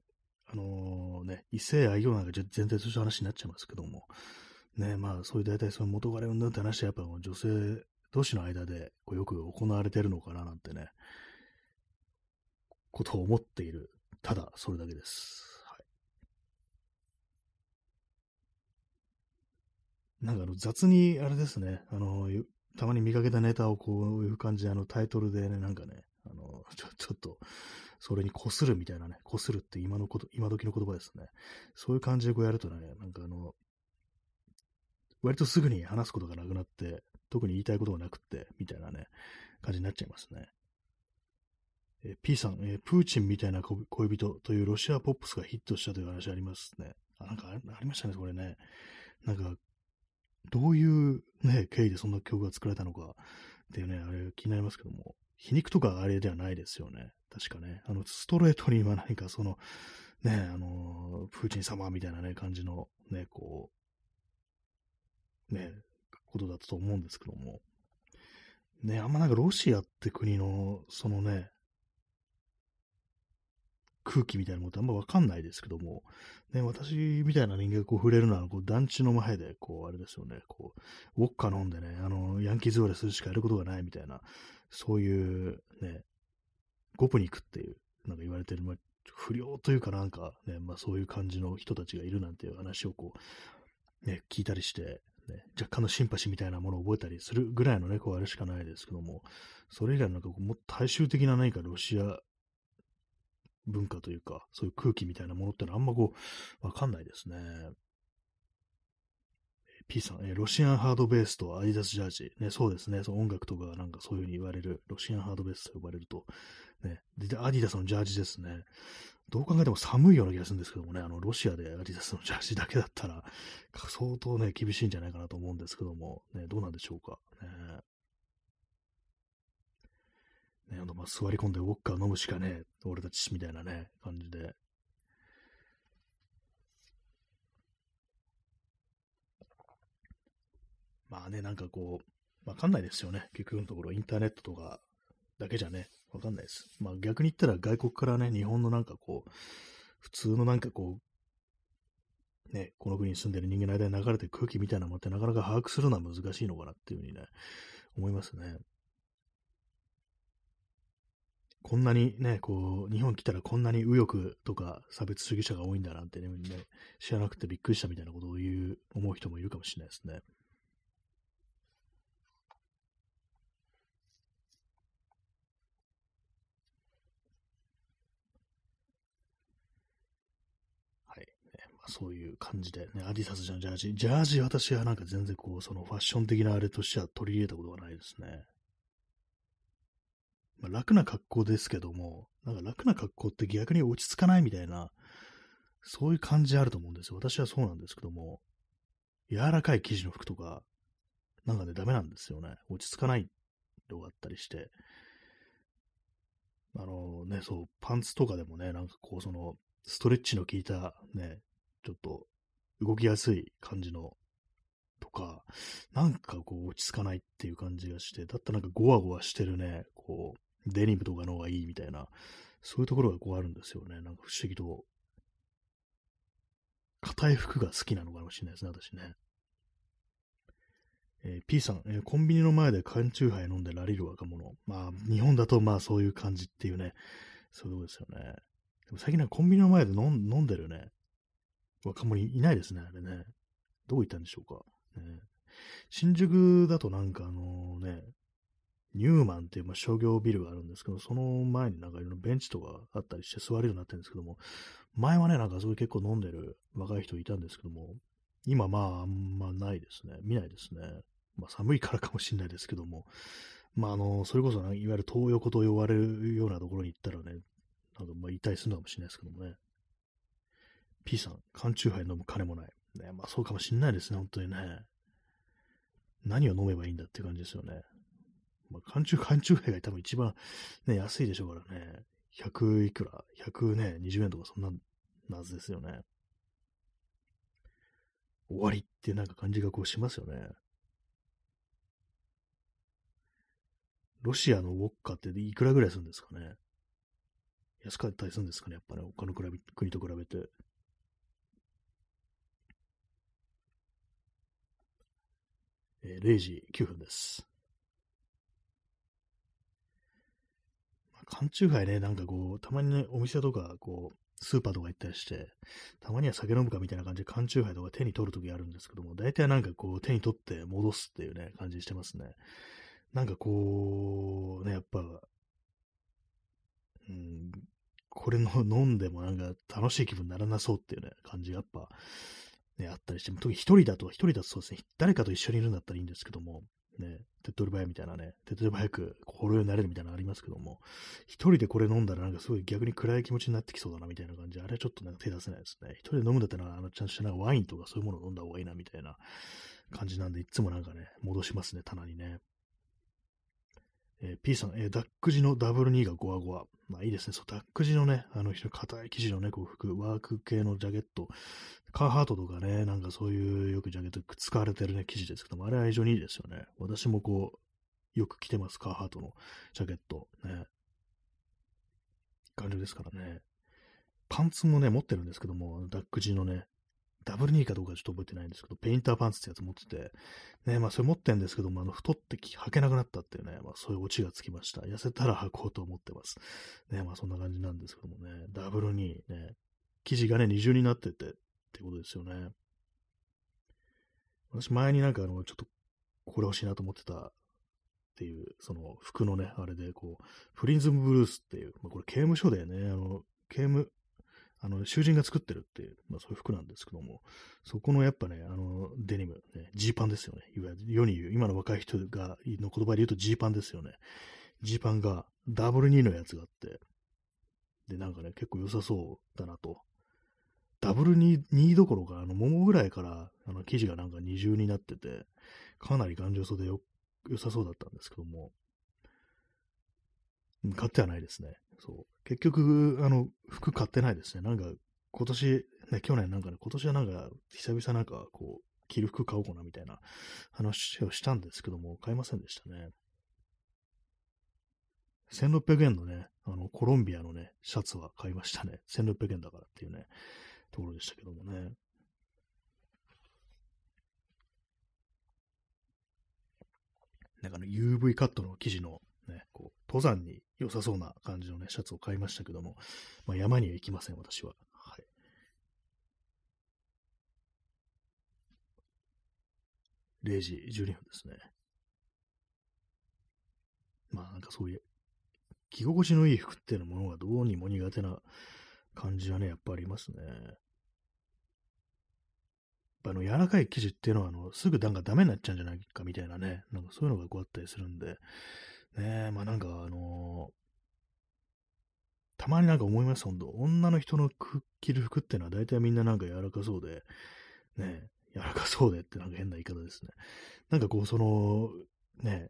あのー、ね、異性愛用なんか全体とした話になっちゃいますけども、ね、まあ、そういう大体その元彼を塗って話はやっぱ女性同士の間でこうよく行われてるのかななんてね、ことを思っている。ただ、それだけです。はい。なんかあの雑に、あれですね、あの、たまに見かけたネタをこういう感じで、あの、タイトルでね、なんかね、あの、ちょ、ちょっと、それにこするみたいなね、こするって今のこと、今時の言葉ですね。そういう感じでこうやるとね、なんかあの、割とすぐに話すことがなくなって、特に言いたいことがなくって、みたいなね、感じになっちゃいますね。え P さん、えプーチンみたいな恋人というロシアポップスがヒットしたという話ありますね。あ、なんかありましたね、これね。なんか、どういうね、経緯でそんな曲が作られたのかっていうね、あれ気になりますけども、皮肉とかあれではないですよね。確かね。あの、ストレートには何かその、ね、あの、プーチン様みたいなね、感じの、ね、こう、ね、ことだったと思うんですけども、ね、あんまなんかロシアって国の、そのね、空気みたいなことあんまわかんないですけども、ね、私みたいな人間がこう触れるのは、こう団地の前で、こう、あれですよね、こう、ウォッカ飲んでね、あの、ヤンキー座りするしかやることがないみたいな、そういう、ね、ゴプに行くっていう、なんか言われてる、まあ、不良というかなんかね、まあそういう感じの人たちがいるなんていう話をこう、ね、聞いたりして、ね、若干のシンパシーみたいなものを覚えたりするぐらいのね、こうあれしかないですけども、それ以外のなんかもっと大衆的な何かロシア文化というか、そういう空気みたいなものってのはあんまこう、わかんないですね。P さん、えロシアンハードベースとアディダスジャージ。ね、そうですね。その音楽とかなんかそういう風に言われる、ロシアンハードベースと呼ばれると、ね、で、アディダスのジャージですね。どう考えても寒いような気がするんですけどもね、あの、ロシアでアディダスのジャージだけだったら、相当ね、厳しいんじゃないかなと思うんですけども、ね、どうなんでしょうか。ねね、あの、まあ、座り込んでウォッカー飲むしかね、俺たちみたいなね、感じで。まあね、なんかこう、わかんないですよね。結局のところ、インターネットとかだけじゃね、わかんないです。まあ逆に言ったら外国からね、日本のなんかこう、普通のなんかこう、ね、この国に住んでる人間の間に流れてる空気みたいなものってなかなか把握するのは難しいのかなっていうふうにね、思いますね。こんなにね、こう、日本来たらこんなに右翼とか差別主義者が多いんだなんてね、ね知らなくてびっくりしたみたいなことを言う、思う人もいるかもしれないですね。はい。ねまあ、そういう感じでね、アディサスじゃん、ジャージ。ジャージ私はなんか全然こう、そのファッション的なあれとしては取り入れたことがないですね。まあ、楽な格好ですけども、なんか楽な格好って逆に落ち着かないみたいな、そういう感じあると思うんですよ。私はそうなんですけども、柔らかい生地の服とか、なんかね、ダメなんですよね。落ち着かないのがあったりして。あのね、そう、パンツとかでもね、なんかこう、その、ストレッチの効いたね、ちょっと動きやすい感じのとか、なんかこう落ち着かないっていう感じがして、だったらなんかゴワゴワしてるね、こう、デニムとかの方がいいみたいな、そういうところがこうあるんですよね。なんか不思議と。硬い服が好きなのかもしれないですね、私ね。えー、P さん、えー、コンビニの前で缶チューハイ飲んでラリる若者。まあ、日本だとまあそういう感じっていうね、そういうとですよね。でも最近はコンビニの前で飲んでるね、若者いないですね、あれね。どこ行ったんでしょうか。ね、新宿だとなんかあのね、ニューマンっていう、まあ、商業ビルがあるんですけど、その前になんかいろいろベンチとかあったりして座れるようになってるんですけども、前はね、なんかそういう結構飲んでる若い人いたんですけども、今まああんまないですね。見ないですね。まあ、寒いからかもしれないですけども、まあ、あの、それこそ、いわゆる東横と呼ばれるようなところに行ったらね、なんかまあ、痛いするのかもしれないですけどもね。P さん、缶チューハイ飲む金もない。ね、まあそうかもしんないですね、本当にね。何を飲めばいいんだって感じですよね。まあ、缶チュー、缶チューハイが多分一番ね、安いでしょうからね。100いくら ?100 ね、20円とかそんな、なずですよね。終わりってなんか感じがこうしますよね。ロシアのウォッカっていくらぐらいするんですかね？安かったりするんですかね？やっぱね、他の国と比べて。えー、0時9分です。缶チューハイね、なんかこう、たまにね、お店とか、こう、スーパーとか行ったりして、たまには酒飲むかみたいな感じで缶チューハイとか手に取るときあるんですけども、大体なんかこう、手に取って戻すっていうね、感じしてますね。なんかこう、ね、やっぱ、うん、これの飲んでもなんか楽しい気分にならなそうっていうね、感じがやっぱ、ね、あったりして、特に一人だと、一人だとそうですね、誰かと一緒にいるんだったらいいんですけども、ね、手っ取り早いみたいなね、手っ取り早く心よになれるみたいなのありますけども、一人でこれ飲んだらなんかすごい逆に暗い気持ちになってきそうだなみたいな感じで、あれはちょっとなんか手出せないですね。一人で飲むんだったら、あの、ちゃんとしたなんかワインとかそういうものを飲んだ方がいいなみたいな感じなんで、いつもなんかね、戻しますね、棚にね。えー、P さん、えー、ダック時のダブル2がゴワゴワ。まあいいですね。そう、ダック時のね、あの、硬い生地のね、こう服、ワーク系のジャケット。カーハートとかね、なんかそういうよくジャケット使われてるね、生地ですけども、あれは非常にいいですよね。私もこう、よく着てます、カーハートのジャケット。ね。感じですからね。パンツもね、持ってるんですけども、ダック地のね、ダブルニーかどうかちょっと覚えてないんですけど、ペインターパンツってやつ持ってて、ね、まあそれ持ってんですけども、あの、太って履けなくなったっていうね、まあそういうオチがつきました。痩せたら履こうと思ってます。ね、まあそんな感じなんですけどもね、ダブルニーね、生地がね、二重になっててってことですよね。私前になんかあの、ちょっとこれ欲しいなと思ってたっていう、その服のね、あれでこう、プリンズムブルースっていう、まあこれ刑務所でね、あの、刑務あの、囚人が作ってるっていう、まあそういう服なんですけども、そこのやっぱね、あの、デニム、ね、ジーパンですよね。いわゆる世に言う、今の若い人が、の言葉で言うとジーパンですよね。ジーパンがダブル2のやつがあって、で、なんかね、結構良さそうだなと。ダブル2、2どころか、あの、桃ぐらいから、あの、生地がなんか二重になってて、かなり頑丈そうでよ、良さそうだったんですけども、買ってはないですね。そう。結局、あの、服買ってないですね。なんか、今年、ね、去年なんかね、今年はなんか、久々なんか、こう、着る服買おうかなみたいな話をしたんですけども、買いませんでしたね。1600円のね、あの、コロンビアのね、シャツは買いましたね。1600円だからっていうね、ところでしたけどもね。なんかね、UV カットの生地のね、こう、登山に良さそうな感じのね、シャツを買いましたけども、まあ、山には行きません、私は。はい。0時12分ですね。まあなんかそういう、着心地のいい服っていうものがどうにも苦手な感じはね、やっぱありますね。あの、柔らかい生地っていうのは、あの、すぐなんかダメになっちゃうんじゃないかみたいなね、なんかそういうのがこうあったりするんで、ねえ、まあなんかあのー、たまになんか思います、ほんと。女の人の着る服ってのは大体みんななんか柔らかそうで、ね柔らかそうでってなんか変な言い方ですね。なんかこう、その、ね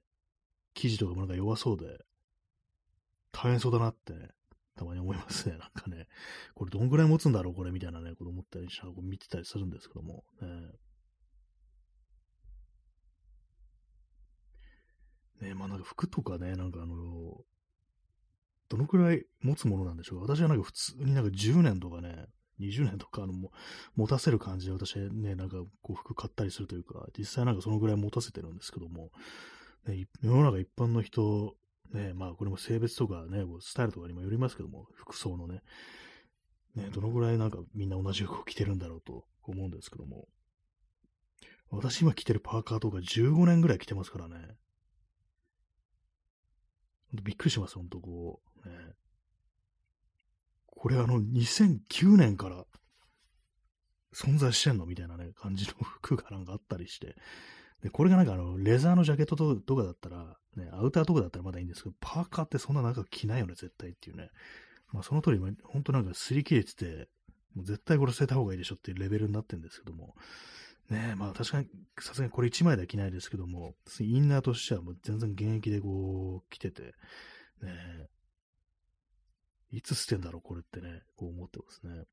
生地とかもなんか弱そうで、大変そうだなってね、たまに思いますね。なんかね、これどんぐらい持つんだろう、これみたいなね、こと思ったりしながら見てたりするんですけども、ね、ね、まあなんか服とかね、なんかあの、どのくらい持つものなんでしょう？か。私はなんか普通になんか10年とかね、20年とかあの持たせる感じで私ね、なんかこう服買ったりするというか、実際なんかそのぐらい持たせてるんですけども、ね、世の中一般の人、ね、まあこれも性別とかね、スタイルとかにもよりますけども、服装のね、ね、どのぐらいなんかみんな同じ服を着てるんだろうと思うんですけども、私今着てるパーカーとか15年ぐらい着てますからね。びっくりします、ほんとこう。ね、これあの、2009年から存在してんの？みたいなね、感じの服がなんかあったりして、で、これがなんかあの、レザーのジャケットとかだったら、ね、アウターとかだったらまだいいんですけど、パーカーってそんななんか着ないよね、絶対っていうね。まあその通り、本当なんか擦り切れてて、もう絶対これ捨てた方がいいでしょっていうレベルになってるんですけども、ねまあ確かに、さすがにこれ1枚では着ないですけども、インナーとしてはもう全然現役でこう、着てて、ねいつ捨てんだろう、これってね、こう思ってますね。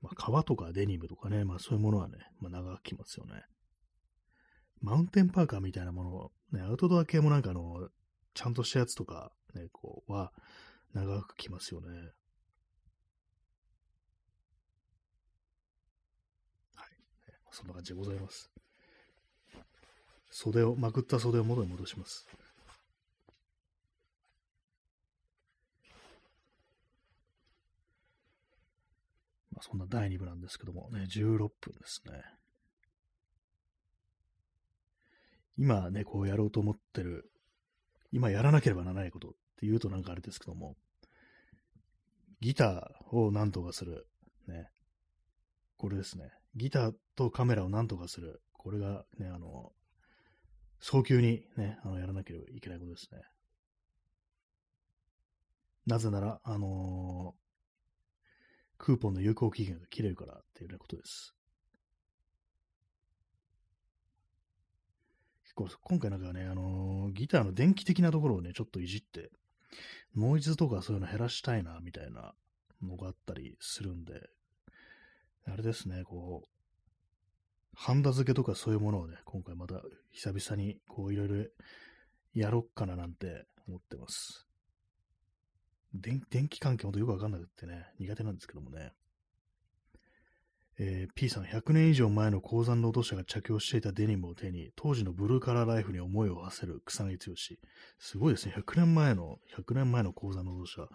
まあ、革とかデニムとかね、まあそういうものはね、まあ長く着ますよね。マウンテンパーカーみたいなもの、ね、アウトドア系もなんかあの、ちゃんとしたやつとか、ね、こう、は、長く着ますよね。はい。そんな感じでございます。袖を、まくった袖を元に戻します。まあ、そんな第2部なんですけどもね、16分ですね。今ね、こうやろうと思ってる、今やらなければならないことって言うとなんかあれですけども、ギターを何とかする。ね。これですね。ギターとカメラを何とかする。これがね、あの、早急にね、あの、やらなければいけないことですね。なぜなら、あのー、クーポンの有効期限が切れるからっていうね、ことです。結構、今回なんかね、あのー、ギターの電気的なところをね、ちょっといじって、ノイズとかそういうの減らしたいな、みたいなのがあったりするんで、あれですね、こう、ハンダ付けとかそういうものをね、今回また久々にこういろいろやろっかななんて思ってます。電気関係ほんとよくわかんなくってね、苦手なんですけどもね。えー、P さん、100年以上前の鉱山労働者が着用していたデニムを手に、当時のブルーカラーライフに思いを馳せる草薙剛。すごいですね。100年前の、100年前の鉱山労働者。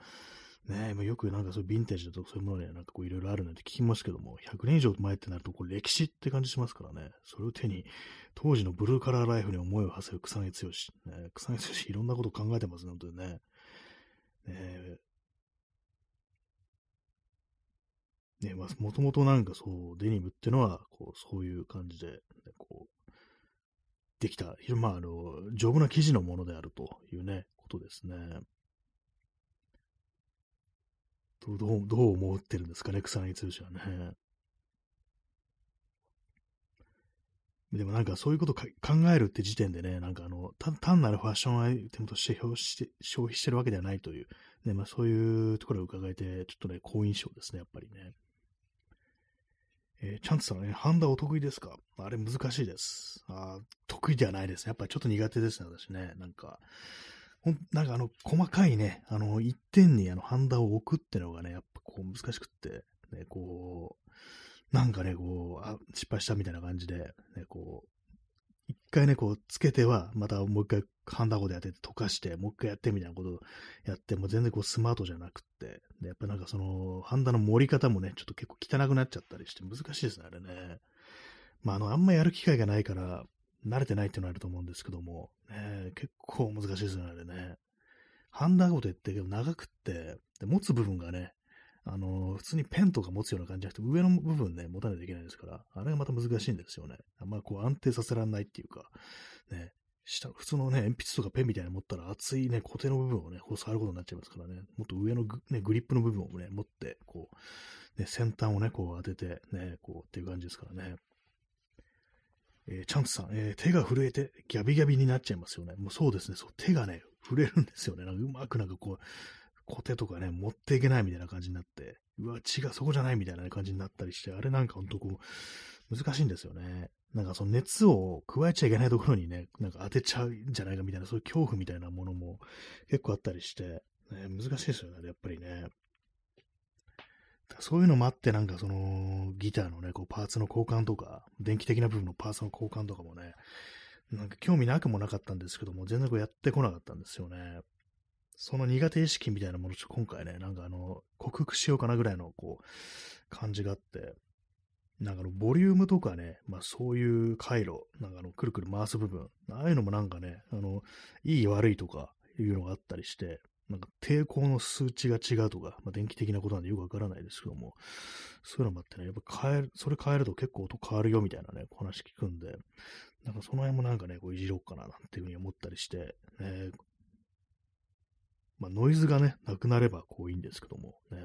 ねえ、よくなんかそういうヴィンテージだとかそういうものにはなんかこういろいろあるなんて聞きますけども、100年以上前ってなるとこれ歴史って感じしますからね。それを手に、当時のブルーカラーライフに思いを馳せる草薙剛。ね、草薙剛いろんなこと考えてますね、本当にね。ねえね、まあ、もともとなんかそう、デニムってのは、こう、そういう感じで、ね、こう、できた、まあ、あの、丈夫な生地のものであるというね、ことですね。どう、どう、思ってるんですかね、草薙剛はね。でもなんかそういうこと考えるって時点でね、なんかあの、単なるファッションアイテムとして消費してるわけではないという、ね、まあそういうところを伺えて、ちょっとね、好印象ですね、やっぱりね。えー、チャンツさんね、ハンダお得意ですか？あれ難しいです。あ得意ではないですね。やっぱりちょっと苦手ですね、私ね。なんか、ほん、なんかあの、細かいね、あの、一点にあの、ハンダを置くってのがね、やっぱこう難しくって、ね、こう、なんかね、こう、あ、失敗したみたいな感じで、ね、こう、一回ね、こう、つけては、またもう一回ハンダゴでやって溶かして、もう一回やってみたいなことをやって、もう全然こうスマートじゃなくって、で、やっぱなんかその、ハンダの盛り方もね、ちょっと結構汚くなっちゃったりして難しいですね、あれね。まあ、あの、あんまやる機会がないから、慣れてないっていうのはあると思うんですけども、ね、結構難しいですよね、あれね。ハンダゴテって長くって、で持つ部分がね、あの、普通にペンとか持つような感じじゃなくて、上の部分ね、持たないといけないですから、あれがまた難しいんですよね。あんまこう安定させられないっていうか、ね、下、普通のね、鉛筆とかペンみたいなの持ったら厚いね、固定の部分をね、こう触ることになっちゃいますからね、もっと上のグ,、ね、グリップの部分をね、持って、こう、ね、先端をね、こう当てて、ね、こうっていう感じですからね。えー、チャンツさん、えー、手が震えてギャビギャビになっちゃいますよね。もうそうですね、そう手がね、震えるんですよね。なんかうまくなんかこう、コテとかね、持っていけないみたいな感じになって、うわ、違う、そこじゃないみたいな感じになったりして、あれなんかほんとこう、難しいんですよね。なんかその熱を加えちゃいけないところにね、なんか当てちゃうんじゃないかみたいな、そういう恐怖みたいなものも結構あったりして、ね、難しいですよね、やっぱりね。そういうのもあって、なんかその、ギターのね、こうパーツの交換とか、電気的な部分のパーツの交換とかもね、なんか興味なくもなかったんですけども、全然こうやってこなかったんですよね。その苦手意識みたいなもの、ちょ今回ね、なんかあの、克服しようかなぐらいの、こう、感じがあって、なんかあの、ボリュームとかね、まあそういう回路、なんかあの、くるくる回す部分、ああいうのもなんかね、あの、いい悪いとかいうのがあったりして、なんか抵抗の数値が違うとか、まあ、電気的なことなんでよくわからないですけども、そういうのもあってね、やっぱ変える、それ変えると結構音変わるよみたいなね、話聞くんで、なんかその辺もなんかね、こういじろうかななんていうふうに思ったりして、ね、まあノイズがね、なくなればこういいんですけども、ね、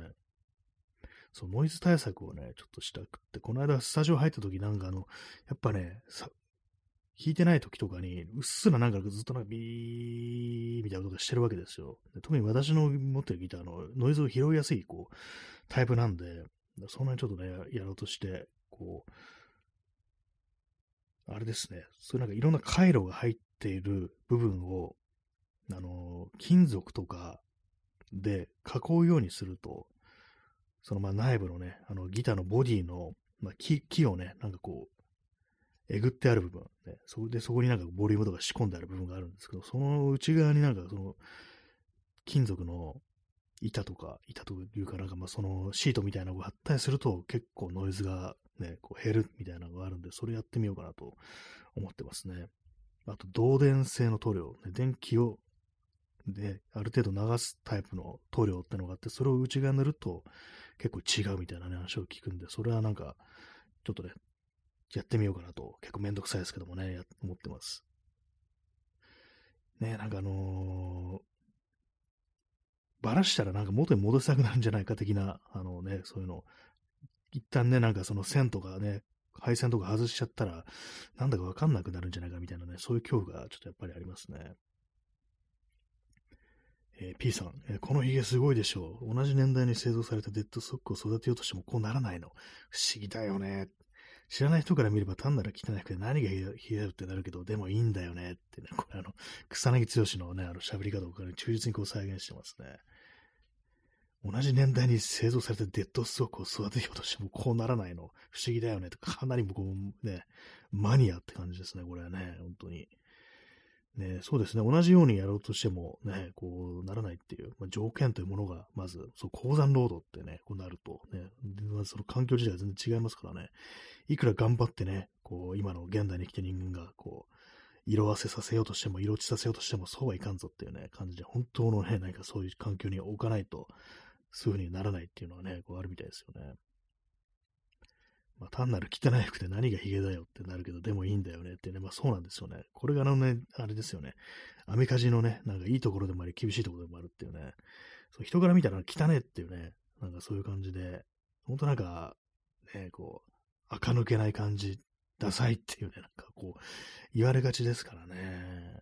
そう、ノイズ対策をね、ちょっとしたくって、この間スタジオ入った時なんかあの、やっぱね、弾いてない時とかに、うっすらなんかずっとなんかビーみたいなことしてるわけですよ。特に私の持ってるギターのノイズを拾いやすい、こう、タイプなんで、そんなにちょっとね、やろうとして、こう、あれですね、そういうなんかいろんな回路が入っている部分を、あの、金属とかで囲うようにすると、そのまあ内部のね、あのギターのボディの、まあ、木木をね、なんかこう、えぐってある部分、ね、そこでそこになんかボリュームとか仕込んである部分があるんですけど、その内側になんかその金属の板とか、板というかなんかまあそのシートみたいなのがあったりすると結構ノイズがね、こう減るみたいなのがあるんで、それやってみようかなと思ってますね。あと、導電性の塗料、ね、電気をで、ある程度流すタイプの塗料ってのがあって、それを内側塗ると結構違うみたいな、ね、話を聞くんで、それはなんか、ちょっとね、やってみようかなと、結構めんどくさいですけどもね、思ってます。ね、なんかあのー、ばらしたらなんか元に戻したくなるんじゃないか的な、あのね、そういうの、一旦ね、なんかその線とかね、配線とか外しちゃったら、なんだかわかんなくなるんじゃないかみたいなね、そういう恐怖がちょっとやっぱりありますね。えー、P さん、えー、このヒゲすごいでしょう。同じ年代に製造されたデッドストックを育てようとしてもこうならないの。不思議だよね。知らない人から見れば単なる汚くて何が冷えるってなるけど、でもいいんだよねってね、これあの、草薙剛のね、あの喋り方を忠実にこう再現してますね。同じ年代に製造されてデッドストックを育てようとしてもこうならないの不思議だよねとかなりこうね、マニアって感じですね、これはね、本当に。ね、そうですね、同じようにやろうとしてもね、こうならないっていう、まあ、条件というものが、まず、そう、鉱山労働ってね、こうなるとね、その環境自体は全然違いますからね、いくら頑張ってね、こう、今の現代に来て人間が、こう、色あせさせようとしても、色落ちさせようとしても、そうはいかんぞっていうね、感じで、本当のね、何かそういう環境に置かないと、そういう風にならないっていうのはね、こうあるみたいですよね。まあ、単なる汚い服で何がヒゲだよってなるけど、でもいいんだよねってね、まあそうなんですよね。これがあのね、あれですよね。アメカジのね、なんかいいところでもあり、厳しいところでもあるっていうね。そう人から見たら汚ねっていうね、なんかそういう感じで、ほんとなんか、ね、こう、垢抜けない感じ、ダサいっていうね、なんかこう、言われがちですからね。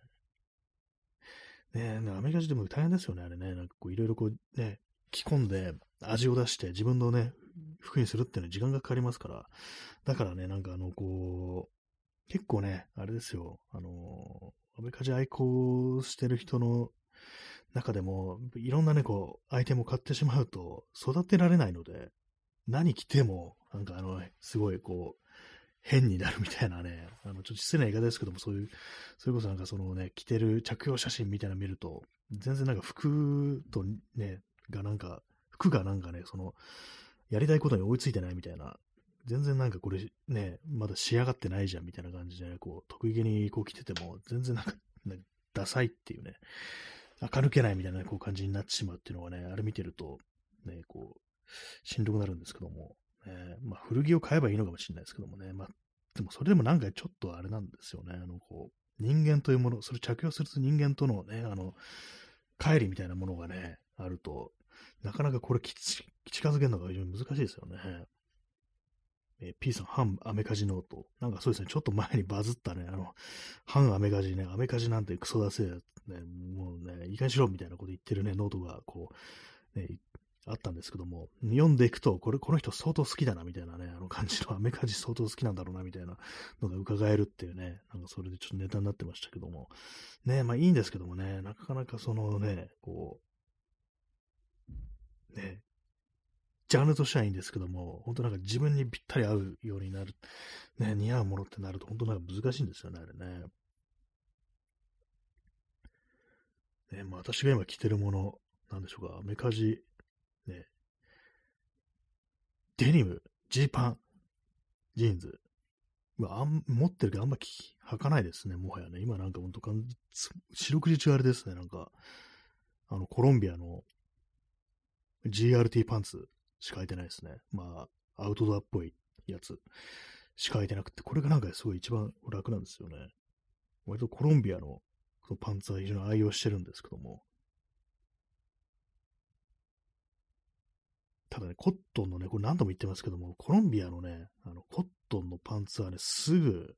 ねえ、アメリカ人でも大変ですよね、あれね。なんかこう、いろいろこう、ね、着込んで、味を出して、自分のね、服にするっていうのは時間がかかりますから。だからね、なんかあの、こう、結構ね、あれですよ、あの、アメリカ人愛好してる人の中でも、いろんなね、こう、アイテムを買ってしまうと、育てられないので、何着ても、なんかあの、すごいこう、変になるみたいなね、あの、ちょっと失礼な言い方ですけども、そういう、それこそなんかそのね、着てる着用写真みたいなの見ると、全然なんか服とね、がなんか、服がなんかね、その、やりたいことに追いついてないみたいな、全然なんかこれね、まだ仕上がってないじゃんみたいな感じで、ねこう、得意げにこう着てても、全然なんか、ね、ダサいっていうね、垢抜けないみたいなこう感じになってしまうっていうのはね、あれ見てると、ね、こう、しんどくなるんですけども、えー、まあ、古着を買えばいいのかもしれないですけどもね、まあ、でもそれでもなんかちょっとあれなんですよね、あの、こう、人間というもの、それ着用すると人間とのね、あの、乖離みたいなものがね、あると、なかなかこれ近づけるのが非常に難しいですよね。えー、P さん、反アメカジ note。なんかそうですね、ちょっと前にバズったね、あの、反アメカジね、アメカジなんてクソダセえや、ね、もうね、いい加減しろみたいなこと言ってるね、ノートが、こう、ね、あったんですけども、読んでいくと、これ、この人相当好きだな、みたいなね、あの感じのアメカジ相当好きなんだろうな、みたいなのが伺えるっていうね、なんかそれでちょっとネタになってましたけども、ね、まあいいんですけどもね、なかなかそのね、こう、ね、ジャンルとしてはいいんですけども、本当なんか自分にぴったり合うようになる、ね、似合うものってなると、本当なんか難しいんですよね、あれね。ね、まあ私が今着てるもの、なんでしょうか、メカジね、デニム、ジーパン、ジーンズ。あん持ってるけどあんま履かないですね、もはやね。今なんかほんと、四六時中あれですね、なんか、あの、コロンビアの GRT パンツしか履いてないですね。まあ、アウトドアっぽいやつしか履いてなくて、これがなんかすごい一番楽なんですよね。割とコロンビアののパンツは非常に愛用してるんですけども。ただね、コットンのね、これ何度も言ってますけども、コロンビアのね、あの、コットンのパンツはね、すぐ、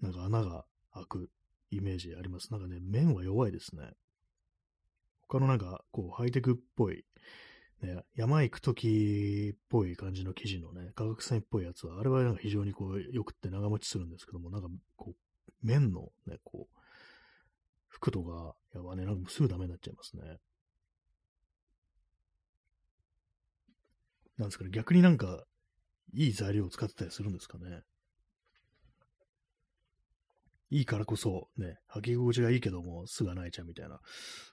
なんか穴が開くイメージあります。なんかね、面は弱いですね。他のなんか、こう、ハイテクっぽい、ね、山行くときっぽい感じの生地のね、化学繊維っぽいやつは、あれはなんか非常にこう、よくって長持ちするんですけども、なんか、こう、面のね、こう、服とか、やばね、なんかすぐダメになっちゃいますね。なんですかね、逆になんか、いい材料を使ってたりするんですかね。いいからこそ、ね、履き心地がいいけども、すぐ泣いちゃうみたいな、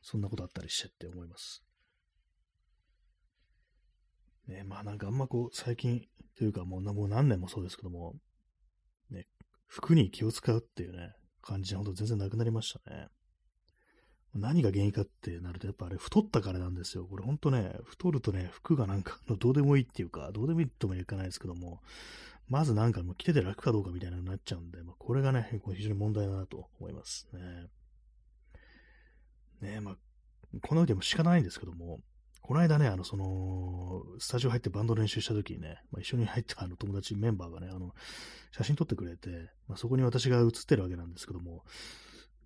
そんなことあったりしてって思います。ね、まあなんかあんまこう、最近、というかもうもう何年もそうですけども、ね、服に気を使うっていうね、感じは本当全然なくなりましたね。何が原因かってなると、やっぱあれ太ったからなんですよ。これほんとね、太るとね、服がなんかどうでもいいっていうか、どうでもいいともいかないですけども、まずなんかもう着てて楽かどうかみたいなのになっちゃうんで、まあ、これがね、非常に問題だなと思いますね。ねまあ、この時も仕方ないんですけども、この間ね、あの、その、スタジオ入ってバンド練習した時にね、まあ、一緒に入ったあの友達、メンバーがね、あの、写真撮ってくれて、まあ、そこに私が写ってるわけなんですけども、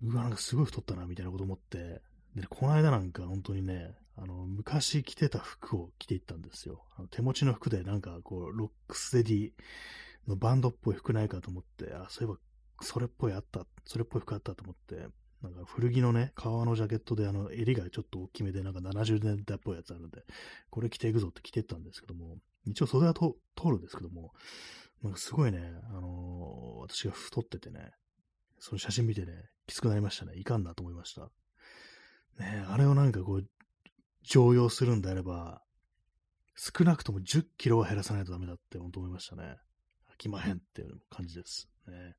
うわ、なんかすごい太ったな、みたいなこと思って、で、この間なんか本当にね、あの、昔着てた服を着ていったんですよ。あの手持ちの服でなんかこう、ロックステディのバンドっぽい服ないかと思って、あ、そういえば、それっぽいあった、それっぽい服あったと思って、なんか古着のね、革のジャケットであの、襟がちょっと大きめで、なんか70年代っぽいやつあるんで、これ着ていくぞって着てったんですけども、一応袖は通るんですけども、なんかすごいね、あのー、私が太っててね、その写真見てね、きつくなりましたね。いかんなと思いました。ねあれをなんかこう、常用するんであれば、少なくとも10キロは減らさないとダメだって本当思いましたね。飽きまへんっていう感じです。ね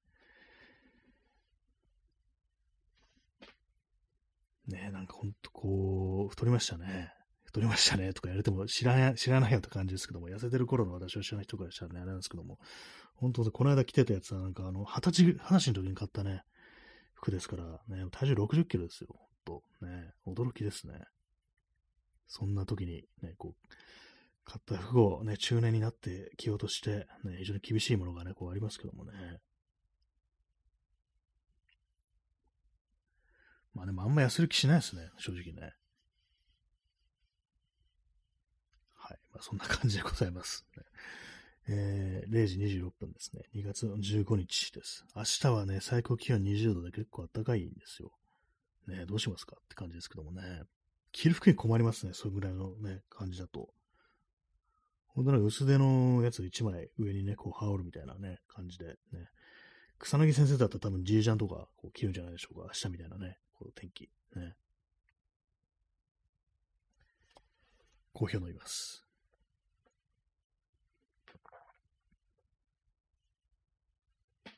ねなんかほんとこう、太りましたね。太りましたねとか言われても知ら知らないよって感じですけども、痩せてる頃の私を知らない人からしたらね、あれなんですけども、本当この間着てたやつはなんかあの、二十歳、二十歳の時に買ったね、服ですから、ね、体重60キロですよ。と、ね、驚きですね。そんな時にね、こう、買った服をね、中年になって着ようとして、ね、非常に厳しいものがね、こうありますけどもね。まあでもあんま痩せる気しないですね、正直ね。はい。まあそんな感じでございます、えー、0時26分ですね。2月15日です。明日はね、最高気温20度で結構暖かいんですよ。ね、どうしますかって感じですけどもね。着る服に困りますね、それぐらいのね、感じだと。ほんとなんか薄手のやつ1枚上にね、こう羽織るみたいなね、感じでね。草薙先生だったら多分 G ジャンとかこう着るんじゃないでしょうか。明日みたいなね、この天気。ね。コーヒーを飲みます。や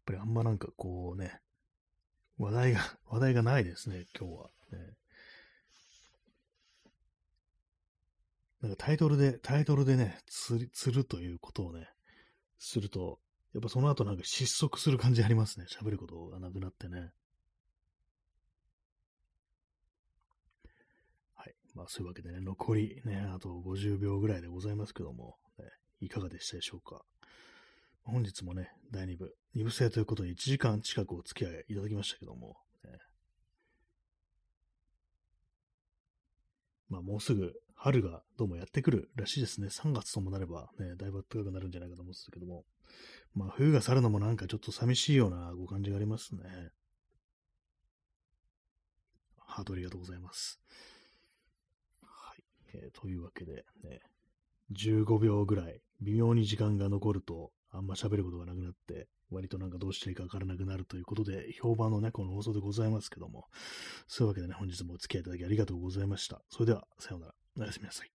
っぱりあんまなんかこうね、話題が、話題がないですね、今日は。ね、なんかタイトルで、タイトルでね、釣るということをね、すると、やっぱその後なんか失速する感じありますね。喋ることがなくなってね。はい。まあそういうわけでね、残りね、あと50秒ぐらいでございますけども、ね、いかがでしたでしょうか。本日もね、第2部、2部制ということで1時間近くお付き合いいただきましたけども、ね、まあもうすぐ春がどうもやってくるらしいですね。3月ともなればね、だいぶ暖かくなるんじゃないかと思うんですけども、まあ冬が去るのもなんかちょっと寂しいようなご感じがありますね。ハートありがとうございます。はい。えー、というわけでね、15秒ぐらい微妙に時間が残るとあんま喋ることがなくなって、割となんかどうしていいかわからなくなるということで、評判のね、この放送でございますけども、そういうわけでね、本日もお付き合いいただきありがとうございました。それでは、さようなら。おやすみなさい。